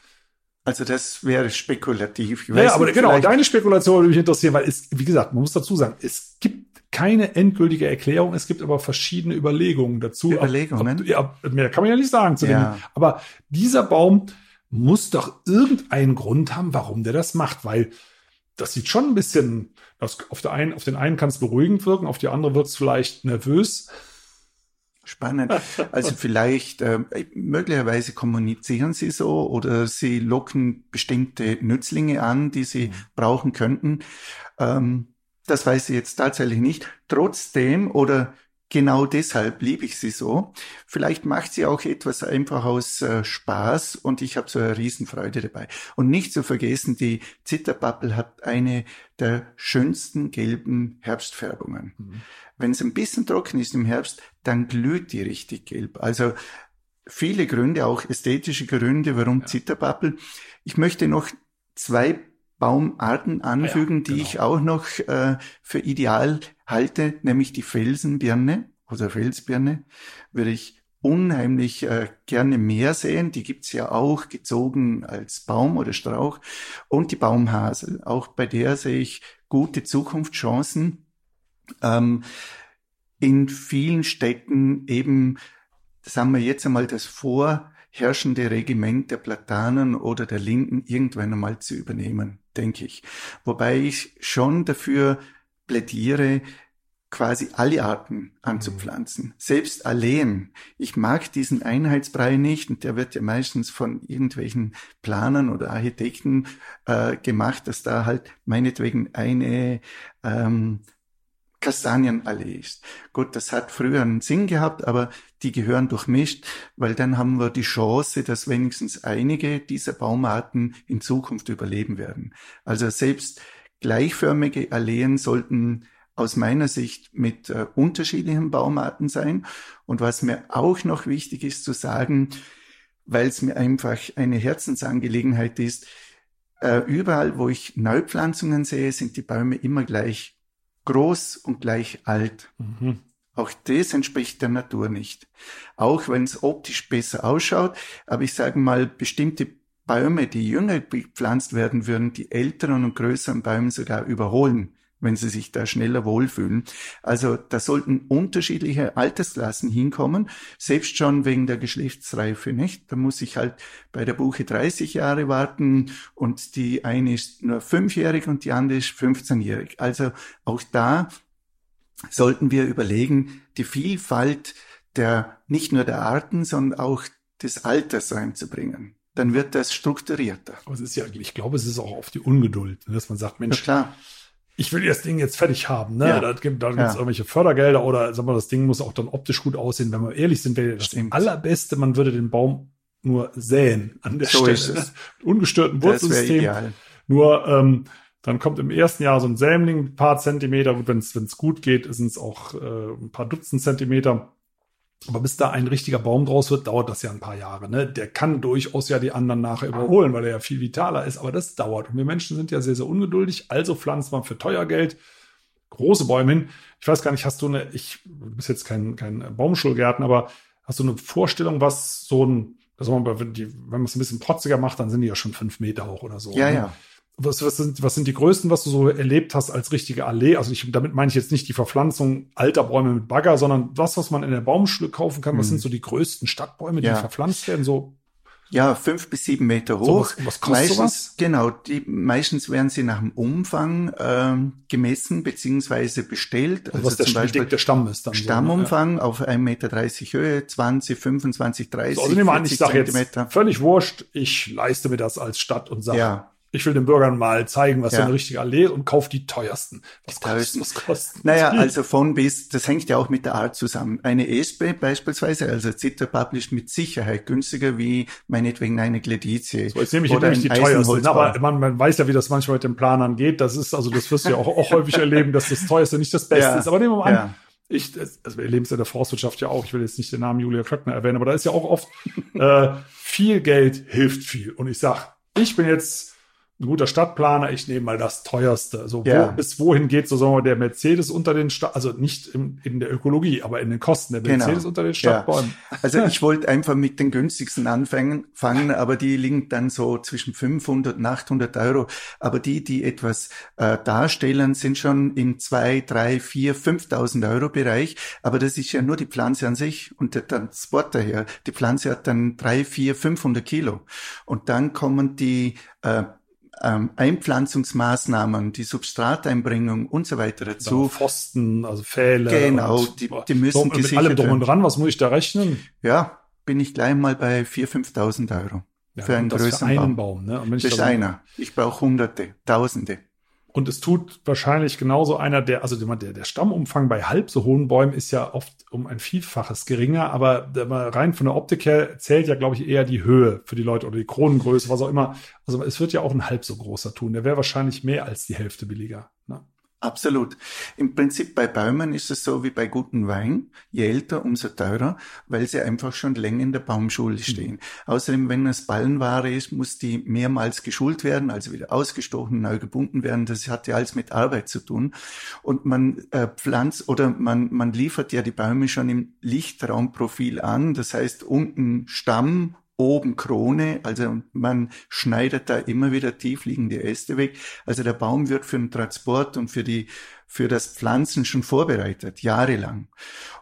[SPEAKER 2] Also das wäre spekulativ.
[SPEAKER 3] Ich ja, aber nicht, genau, deine Spekulation würde mich interessieren, weil es, wie gesagt, man muss dazu sagen, es gibt keine endgültige Erklärung, es gibt aber verschiedene Überlegungen dazu.
[SPEAKER 2] Überlegungen?
[SPEAKER 3] Ob, ja, mehr kann man ja nicht sagen zu ja. dem. Aber dieser Baum muss doch irgendeinen Grund haben, warum der das macht, weil das sieht schon ein bisschen, das auf, der einen, auf den einen kann es beruhigend wirken, auf die andere wird es vielleicht nervös.
[SPEAKER 2] Spannend. Also vielleicht, äh, möglicherweise kommunizieren sie so oder sie locken bestimmte Nützlinge an, die sie mhm. brauchen könnten. Ähm, das weiß ich jetzt tatsächlich nicht. Trotzdem oder genau deshalb liebe ich sie so. Vielleicht macht sie auch etwas einfach aus äh, Spaß und ich habe so eine Riesenfreude dabei. Und nicht zu vergessen, die Zitterpappel hat eine der schönsten gelben Herbstfärbungen. Mhm. Wenn es ein bisschen trocken ist im Herbst, dann glüht die richtig gelb. Also viele Gründe, auch ästhetische Gründe, warum ja. Zitterpappel. Ich möchte noch zwei Baumarten anfügen, ja, genau. die ich auch noch äh, für ideal halte, nämlich die Felsenbirne oder Felsbirne, würde ich unheimlich äh, gerne mehr sehen. Die gibt's ja auch gezogen als Baum oder Strauch. Und die Baumhasel. Auch bei der sehe ich gute Zukunftschancen ähm, in vielen Städten eben, sagen wir jetzt einmal, das vorherrschende Regiment der Platanen oder der Linden irgendwann einmal zu übernehmen, denke ich. Wobei ich schon dafür plädiere, quasi alle Arten anzupflanzen. Mhm. Selbst Alleen. Ich mag diesen Einheitsbrei nicht und der wird ja meistens von irgendwelchen Planern oder Architekten äh, gemacht, dass da halt meinetwegen eine ähm, Kastanienallee ist. Gut, das hat früher einen Sinn gehabt, aber die gehören durchmischt, weil dann haben wir die Chance, dass wenigstens einige dieser Baumarten in Zukunft überleben werden. Also selbst gleichförmige Alleen sollten aus meiner Sicht mit äh, unterschiedlichen Baumarten sein. Und was mir auch noch wichtig ist zu sagen, weil es mir einfach eine Herzensangelegenheit ist, äh, überall, wo ich Neupflanzungen sehe, sind die Bäume immer gleich groß und gleich alt. Mhm. Auch das entspricht der Natur nicht. Auch wenn es optisch besser ausschaut, aber ich sage mal, bestimmte Bäume, die jünger gepflanzt werden würden, die älteren und größeren Bäume sogar überholen wenn sie sich da schneller wohlfühlen. Also da sollten unterschiedliche Altersklassen hinkommen, selbst schon wegen der Geschlechtsreife, nicht? Da muss ich halt bei der Buche 30 Jahre warten und die eine ist nur fünfjährig und die andere ist 15-jährig. Also auch da sollten wir überlegen, die Vielfalt der, nicht nur der Arten, sondern auch des Alters reinzubringen. Dann wird das strukturierter.
[SPEAKER 3] Aber es ist ja, ich glaube, es ist auch auf die Ungeduld, ne, dass man sagt, Mensch, ja, ich will das Ding jetzt fertig haben. Ne? Ja. Da gibt es ja. irgendwelche Fördergelder oder sag mal, das Ding muss auch dann optisch gut aussehen. Wenn wir ehrlich sind, wäre das Stimmt. allerbeste, man würde den Baum nur säen an der so Stelle. Ne? Ungestörten Wurzelsystem. Nur ähm, dann kommt im ersten Jahr so ein Sämling, ein paar Zentimeter. Gut, wenn es gut geht, sind es auch äh, ein paar Dutzend Zentimeter. Aber bis da ein richtiger Baum draus wird, dauert das ja ein paar Jahre. Ne? Der kann durchaus ja die anderen nachher überholen, weil er ja viel vitaler ist. Aber das dauert. Und wir Menschen sind ja sehr, sehr ungeduldig. Also pflanzt man für teuer Geld große Bäume hin. Ich weiß gar nicht, hast du eine, ich, du bist jetzt kein, kein Baumschulgärten, aber hast du eine Vorstellung, was so ein, also wenn, man es ein bisschen protziger macht, dann sind die ja schon fünf Meter hoch oder so.
[SPEAKER 2] Ja, ne? ja
[SPEAKER 3] was, was, sind, was sind die größten, was du so erlebt hast als richtige Allee? Also ich, damit meine ich jetzt nicht die Verpflanzung alter Bäume mit Bagger, sondern das, was man in der Baumschule kaufen kann. Was hm. sind so die größten Stadtbäume, die ja. verpflanzt werden? So
[SPEAKER 2] ja, fünf bis sieben Meter hoch.
[SPEAKER 3] So, was, was kostet
[SPEAKER 2] meistens,
[SPEAKER 3] sowas?
[SPEAKER 2] Genau, die, meistens werden sie nach dem Umfang ähm, gemessen beziehungsweise bestellt.
[SPEAKER 3] Also, also was der, zum Beispiel der Stamm ist dann.
[SPEAKER 2] Stammumfang so, ne? auf 1,30 Meter Höhe, 20, 25, 30,
[SPEAKER 3] so, also nehmen wir an, ich sage jetzt völlig wurscht, ich leiste mir das als Stadt und sage, ja ich will den Bürgern mal zeigen, was ja. so eine richtige Allee und kauf die teuersten.
[SPEAKER 2] Was kostet, was kostet Naja, also von bis, das hängt ja auch mit der Art zusammen. Eine Espe beispielsweise, also Zitter Publish mit Sicherheit günstiger wie meinetwegen eine Gledizie.
[SPEAKER 3] So, jetzt nehme ich oder nämlich die teuersten. Aber man, man weiß ja, wie das manchmal mit den Planern geht. Das ist, also das wirst du ja auch, auch häufig erleben, dass das teuerste nicht das Beste ja. ist. Aber nehmen wir mal an, ich, also wir erleben es in der Forstwirtschaft ja auch, ich will jetzt nicht den Namen Julia Klöckner erwähnen, aber da ist ja auch oft äh, viel Geld hilft viel. Und ich sag, ich bin jetzt ein guter Stadtplaner, ich nehme mal das teuerste. So, ja. wo, bis wohin geht so sagen wir, der Mercedes unter den Stadt, also nicht im, in der Ökologie, aber in den Kosten der genau. Mercedes unter den Stadtbäumen.
[SPEAKER 2] Ja. Also ich wollte einfach mit den günstigsten anfangen, fangen, aber die liegen dann so zwischen 500 und 800 Euro. Aber die, die etwas äh, darstellen, sind schon im 2, 3, 4, 5.000 Euro Bereich. Aber das ist ja nur die Pflanze an sich und der Transport daher. Die Pflanze hat dann 3, 4, 500 Kilo. Und dann kommen die äh, ähm, Einpflanzungsmaßnahmen, die Substrateinbringung und so weiter dazu.
[SPEAKER 3] Ja, Pfosten, also Pfähle.
[SPEAKER 2] Genau, die, die müssen
[SPEAKER 3] so, Mit allem drum und dran, was muss ich da rechnen?
[SPEAKER 2] Ja, bin ich gleich mal bei 4.000, 5.000 Euro. Ja, für einen größeren
[SPEAKER 3] für einen Baum. Baum ne?
[SPEAKER 2] das ist einer. Ich brauche Hunderte, Tausende.
[SPEAKER 3] Und es tut wahrscheinlich genauso einer, der, also der, der Stammumfang bei halb so hohen Bäumen ist ja oft um ein Vielfaches geringer, aber rein von der Optik her zählt ja, glaube ich, eher die Höhe für die Leute oder die Kronengröße, was auch immer. Also es wird ja auch ein halb so großer tun. Der wäre wahrscheinlich mehr als die Hälfte billiger. Ne?
[SPEAKER 2] Absolut. Im Prinzip bei Bäumen ist es so wie bei guten Wein. Je älter, umso teurer, weil sie einfach schon länger in der Baumschule mhm. stehen. Mhm. Außerdem, wenn es Ballenware ist, muss die mehrmals geschult werden, also wieder ausgestochen, neu gebunden werden. Das hat ja alles mit Arbeit zu tun. Und man äh, pflanzt oder man, man liefert ja die Bäume schon im Lichtraumprofil an. Das heißt, unten Stamm oben Krone, also man schneidet da immer wieder tiefliegende Äste weg. Also der Baum wird für den Transport und für die für das Pflanzen schon vorbereitet, jahrelang.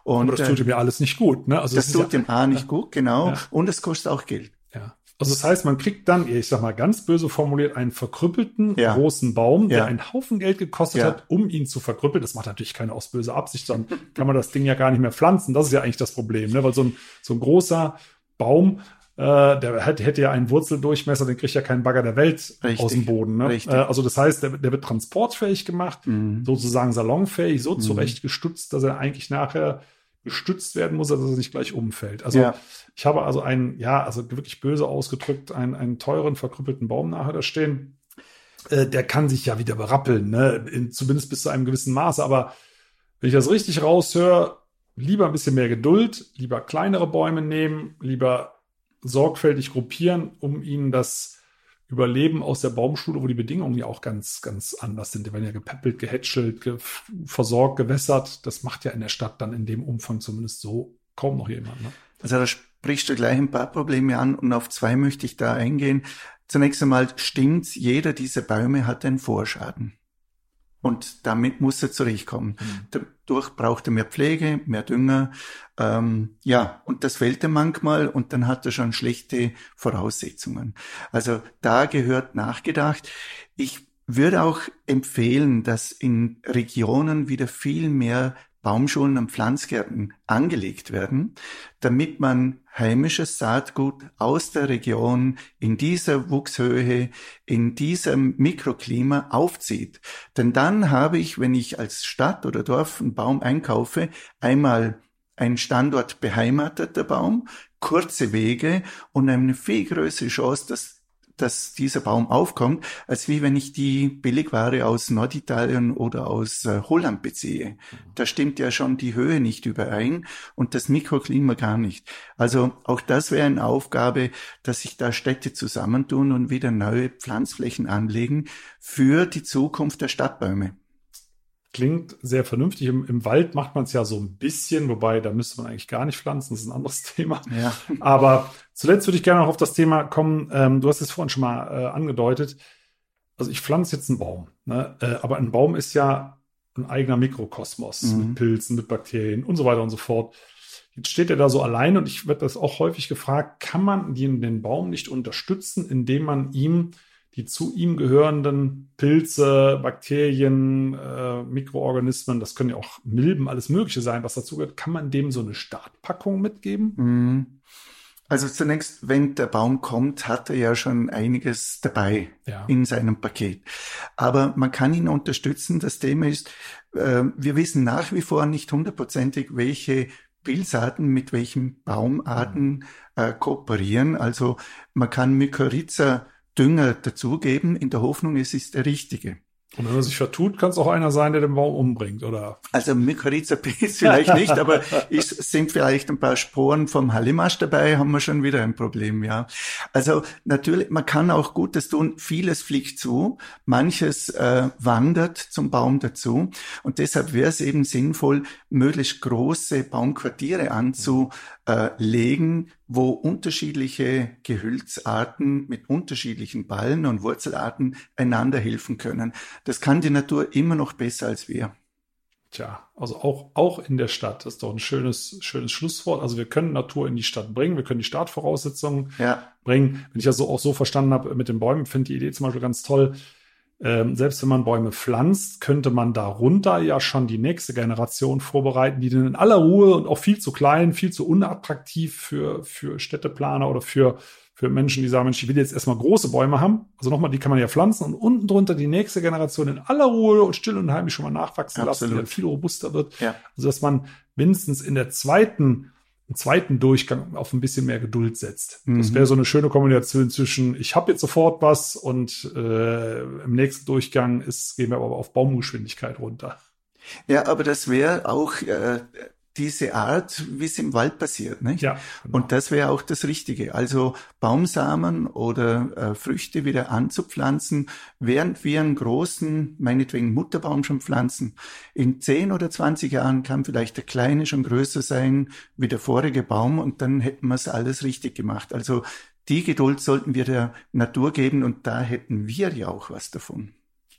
[SPEAKER 3] Und Aber das tut ihm ja alles nicht gut, ne?
[SPEAKER 2] Also das, das tut ja, dem A nicht ja. gut, genau. Ja. Und es kostet auch Geld.
[SPEAKER 3] Ja. Also das heißt, man kriegt dann, ich sag mal ganz böse formuliert, einen verkrüppelten ja. großen Baum, der ja. einen Haufen Geld gekostet ja. hat, um ihn zu verkrüppeln. Das macht natürlich keine aus böser Absicht, dann kann man das Ding ja gar nicht mehr pflanzen. Das ist ja eigentlich das Problem, ne? weil so ein, so ein großer Baum äh, der hätte, hätte ja einen Wurzeldurchmesser, den kriegt ja kein Bagger der Welt Richtig. aus dem Boden. Ne? Äh, also das heißt, der, der wird transportfähig gemacht, mhm. sozusagen salonfähig, so mhm. zurechtgestützt, dass er eigentlich nachher gestützt werden muss, dass er nicht gleich umfällt. Also ja. ich habe also einen, ja, also wirklich böse ausgedrückt, einen, einen teuren, verkrüppelten Baum nachher da stehen. Äh, der kann sich ja wieder berappeln, ne? In, zumindest bis zu einem gewissen Maße. Aber wenn ich das richtig raushöre, lieber ein bisschen mehr Geduld, lieber kleinere Bäume nehmen, lieber sorgfältig gruppieren, um ihnen das Überleben aus der Baumschule, wo die Bedingungen ja auch ganz, ganz anders sind. Die werden ja gepäppelt, gehätschelt, ge versorgt, gewässert. Das macht ja in der Stadt dann in dem Umfang zumindest so kaum noch jemand. Ne?
[SPEAKER 2] Also da sprichst du gleich ein paar Probleme an und auf zwei möchte ich da eingehen. Zunächst einmal stimmt, jeder dieser Bäume hat einen Vorschaden. Und damit muss er zurechtkommen. Mhm. Dadurch braucht er mehr Pflege, mehr Dünger. Ähm, ja, und das fehlt er manchmal und dann hat er schon schlechte Voraussetzungen. Also da gehört nachgedacht. Ich würde auch empfehlen, dass in Regionen wieder viel mehr Baumschulen und Pflanzgärten angelegt werden, damit man heimisches Saatgut aus der Region in dieser Wuchshöhe, in diesem Mikroklima aufzieht. Denn dann habe ich, wenn ich als Stadt oder Dorf einen Baum einkaufe, einmal ein Standort beheimateter Baum, kurze Wege und eine viel größere Chance, dass dass dieser Baum aufkommt, als wie wenn ich die Billigware aus Norditalien oder aus äh, Holland beziehe. Da stimmt ja schon die Höhe nicht überein und das Mikroklima gar nicht. Also auch das wäre eine Aufgabe, dass sich da Städte zusammentun und wieder neue Pflanzflächen anlegen für die Zukunft der Stadtbäume
[SPEAKER 3] klingt sehr vernünftig. Im, im Wald macht man es ja so ein bisschen, wobei da müsste man eigentlich gar nicht pflanzen, das ist ein anderes Thema. Ja. Aber zuletzt würde ich gerne noch auf das Thema kommen. Ähm, du hast es vorhin schon mal äh, angedeutet. Also ich pflanze jetzt einen Baum, ne? äh, aber ein Baum ist ja ein eigener Mikrokosmos mhm. mit Pilzen, mit Bakterien und so weiter und so fort. Jetzt steht er da so allein und ich werde das auch häufig gefragt, kann man den, den Baum nicht unterstützen, indem man ihm die zu ihm gehörenden Pilze, Bakterien, äh, Mikroorganismen, das können ja auch Milben, alles Mögliche sein, was dazu gehört. Kann man dem so eine Startpackung mitgeben? Mhm.
[SPEAKER 2] Also zunächst, wenn der Baum kommt, hat er ja schon einiges dabei ja. in seinem Paket. Aber man kann ihn unterstützen. Das Thema ist, äh, wir wissen nach wie vor nicht hundertprozentig, welche Pilzarten mit welchen Baumarten äh, kooperieren. Also man kann Mykorrhiza Dünger dazugeben, in der Hoffnung, es ist der richtige.
[SPEAKER 3] Und wenn man sich vertut, kann es auch einer sein, der den Baum umbringt, oder?
[SPEAKER 2] Also Mykorrhiza-Pilz vielleicht nicht, aber es sind vielleicht ein paar Sporen vom Hallimasch dabei, haben wir schon wieder ein Problem, ja. Also natürlich, man kann auch Gutes tun, vieles fliegt zu, manches äh, wandert zum Baum dazu und deshalb wäre es eben sinnvoll, möglichst große Baumquartiere anzulegen, wo unterschiedliche Gehölzarten mit unterschiedlichen Ballen und Wurzelarten einander helfen können. Das kann die Natur immer noch besser als wir.
[SPEAKER 3] Tja, also auch, auch in der Stadt das ist doch ein schönes, schönes Schlusswort. Also wir können Natur in die Stadt bringen, wir können die Startvoraussetzungen ja. bringen. Wenn ich das so auch so verstanden habe mit den Bäumen, finde die Idee zum Beispiel ganz toll. Ähm, selbst wenn man Bäume pflanzt, könnte man darunter ja schon die nächste Generation vorbereiten, die dann in aller Ruhe und auch viel zu klein, viel zu unattraktiv für, für Städteplaner oder für, für Menschen, die sagen, Mensch, ich will jetzt erstmal große Bäume haben. Also nochmal, die kann man ja pflanzen und unten drunter die nächste Generation in aller Ruhe und still und heimlich schon mal nachwachsen Absolut. lassen, die dann viel robuster wird. Ja. Also dass man mindestens in der zweiten einen zweiten Durchgang auf ein bisschen mehr Geduld setzt. Mhm. Das wäre so eine schöne Kombination zwischen, ich habe jetzt sofort was und äh, im nächsten Durchgang ist, gehen wir aber auf Baumgeschwindigkeit runter.
[SPEAKER 2] Ja, aber das wäre auch äh, diese Art, wie es im Wald passiert. Nicht? Ja, genau. Und das wäre auch das Richtige. Also Baumsamen oder äh, Früchte wieder anzupflanzen, während wir einen großen, meinetwegen Mutterbaum schon pflanzen. In 10 oder 20 Jahren kann vielleicht der kleine schon größer sein wie der vorige Baum und dann hätten wir es alles richtig gemacht. Also die Geduld sollten wir der Natur geben und da hätten wir ja auch was davon.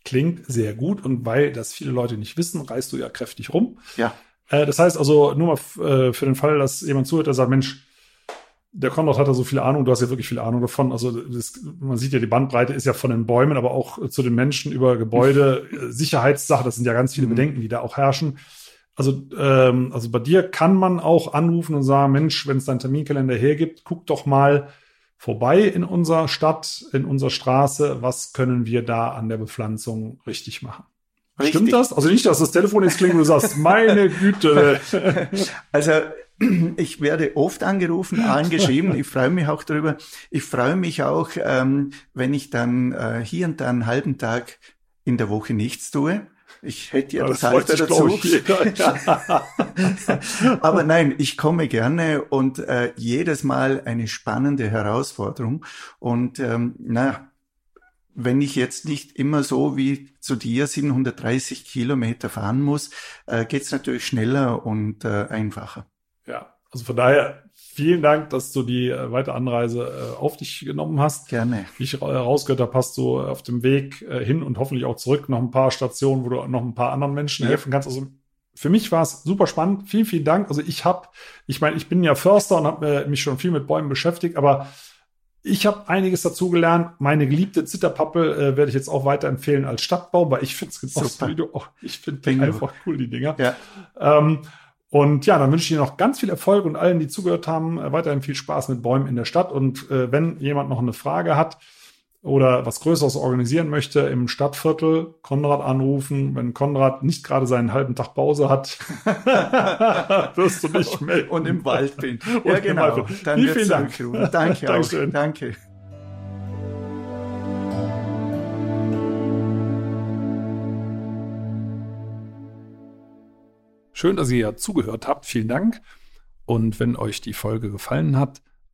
[SPEAKER 3] Klingt sehr gut und weil das viele Leute nicht wissen, reißt du ja kräftig rum.
[SPEAKER 2] Ja.
[SPEAKER 3] Äh, das heißt also, nur mal äh, für den Fall, dass jemand zuhört, der sagt, Mensch, der Konrad hat da so viel Ahnung, du hast ja wirklich viel Ahnung davon. Also das, man sieht ja, die Bandbreite ist ja von den Bäumen, aber auch zu den Menschen über Gebäude, äh, Sicherheitssache, das sind ja ganz viele mhm. Bedenken, die da auch herrschen. Also, ähm, also bei dir kann man auch anrufen und sagen, Mensch, wenn es deinen Terminkalender hergibt, guck doch mal vorbei in unserer Stadt, in unserer Straße, was können wir da an der Bepflanzung richtig machen? Richtig. Stimmt das? Also nicht, dass das Telefon jetzt klingt und du sagst, meine Güte.
[SPEAKER 2] Also ich werde oft angerufen, angeschrieben. Ich freue mich auch darüber. Ich freue mich auch, ähm, wenn ich dann äh, hier und da einen halben Tag in der Woche nichts tue. Ich hätte ja das, das Alter dazu. Aber nein, ich komme gerne und äh, jedes Mal eine spannende Herausforderung. Und ähm, na, wenn ich jetzt nicht immer so wie zu dir 730 Kilometer fahren muss, äh, geht es natürlich schneller und äh, einfacher.
[SPEAKER 3] Ja, also von daher vielen Dank, dass du die äh, weite Anreise äh, auf dich genommen hast.
[SPEAKER 2] Gerne.
[SPEAKER 3] Wie ich rausgehört habe, hast du auf dem Weg äh, hin und hoffentlich auch zurück noch ein paar Stationen, wo du noch ein paar anderen Menschen ja. helfen kannst. Also für mich war es super spannend. Vielen, vielen Dank. Also ich habe, ich meine, ich bin ja Förster und habe mich schon viel mit Bäumen beschäftigt, aber ich habe einiges dazu gelernt. Meine geliebte Zitterpappe äh, werde ich jetzt auch weiterempfehlen als Stadtbaum, weil ich finde es du auch. Ich finde einfach cool, die Dinger. Ja. Ähm, und ja, dann wünsche ich Ihnen noch ganz viel Erfolg und allen, die zugehört haben, weiterhin viel Spaß mit Bäumen in der Stadt. Und äh, wenn jemand noch eine Frage hat oder was Größeres organisieren möchte im Stadtviertel, Konrad anrufen. Wenn Konrad nicht gerade seinen halben Tag Pause hat, wirst du nicht melden.
[SPEAKER 2] Und im Wald bin.
[SPEAKER 3] ja, genau.
[SPEAKER 2] Dann Wie vielen Dank. Danke
[SPEAKER 3] Dankeschön.
[SPEAKER 2] Danke.
[SPEAKER 3] Schön, dass ihr zugehört habt. Vielen Dank. Und wenn euch die Folge gefallen hat,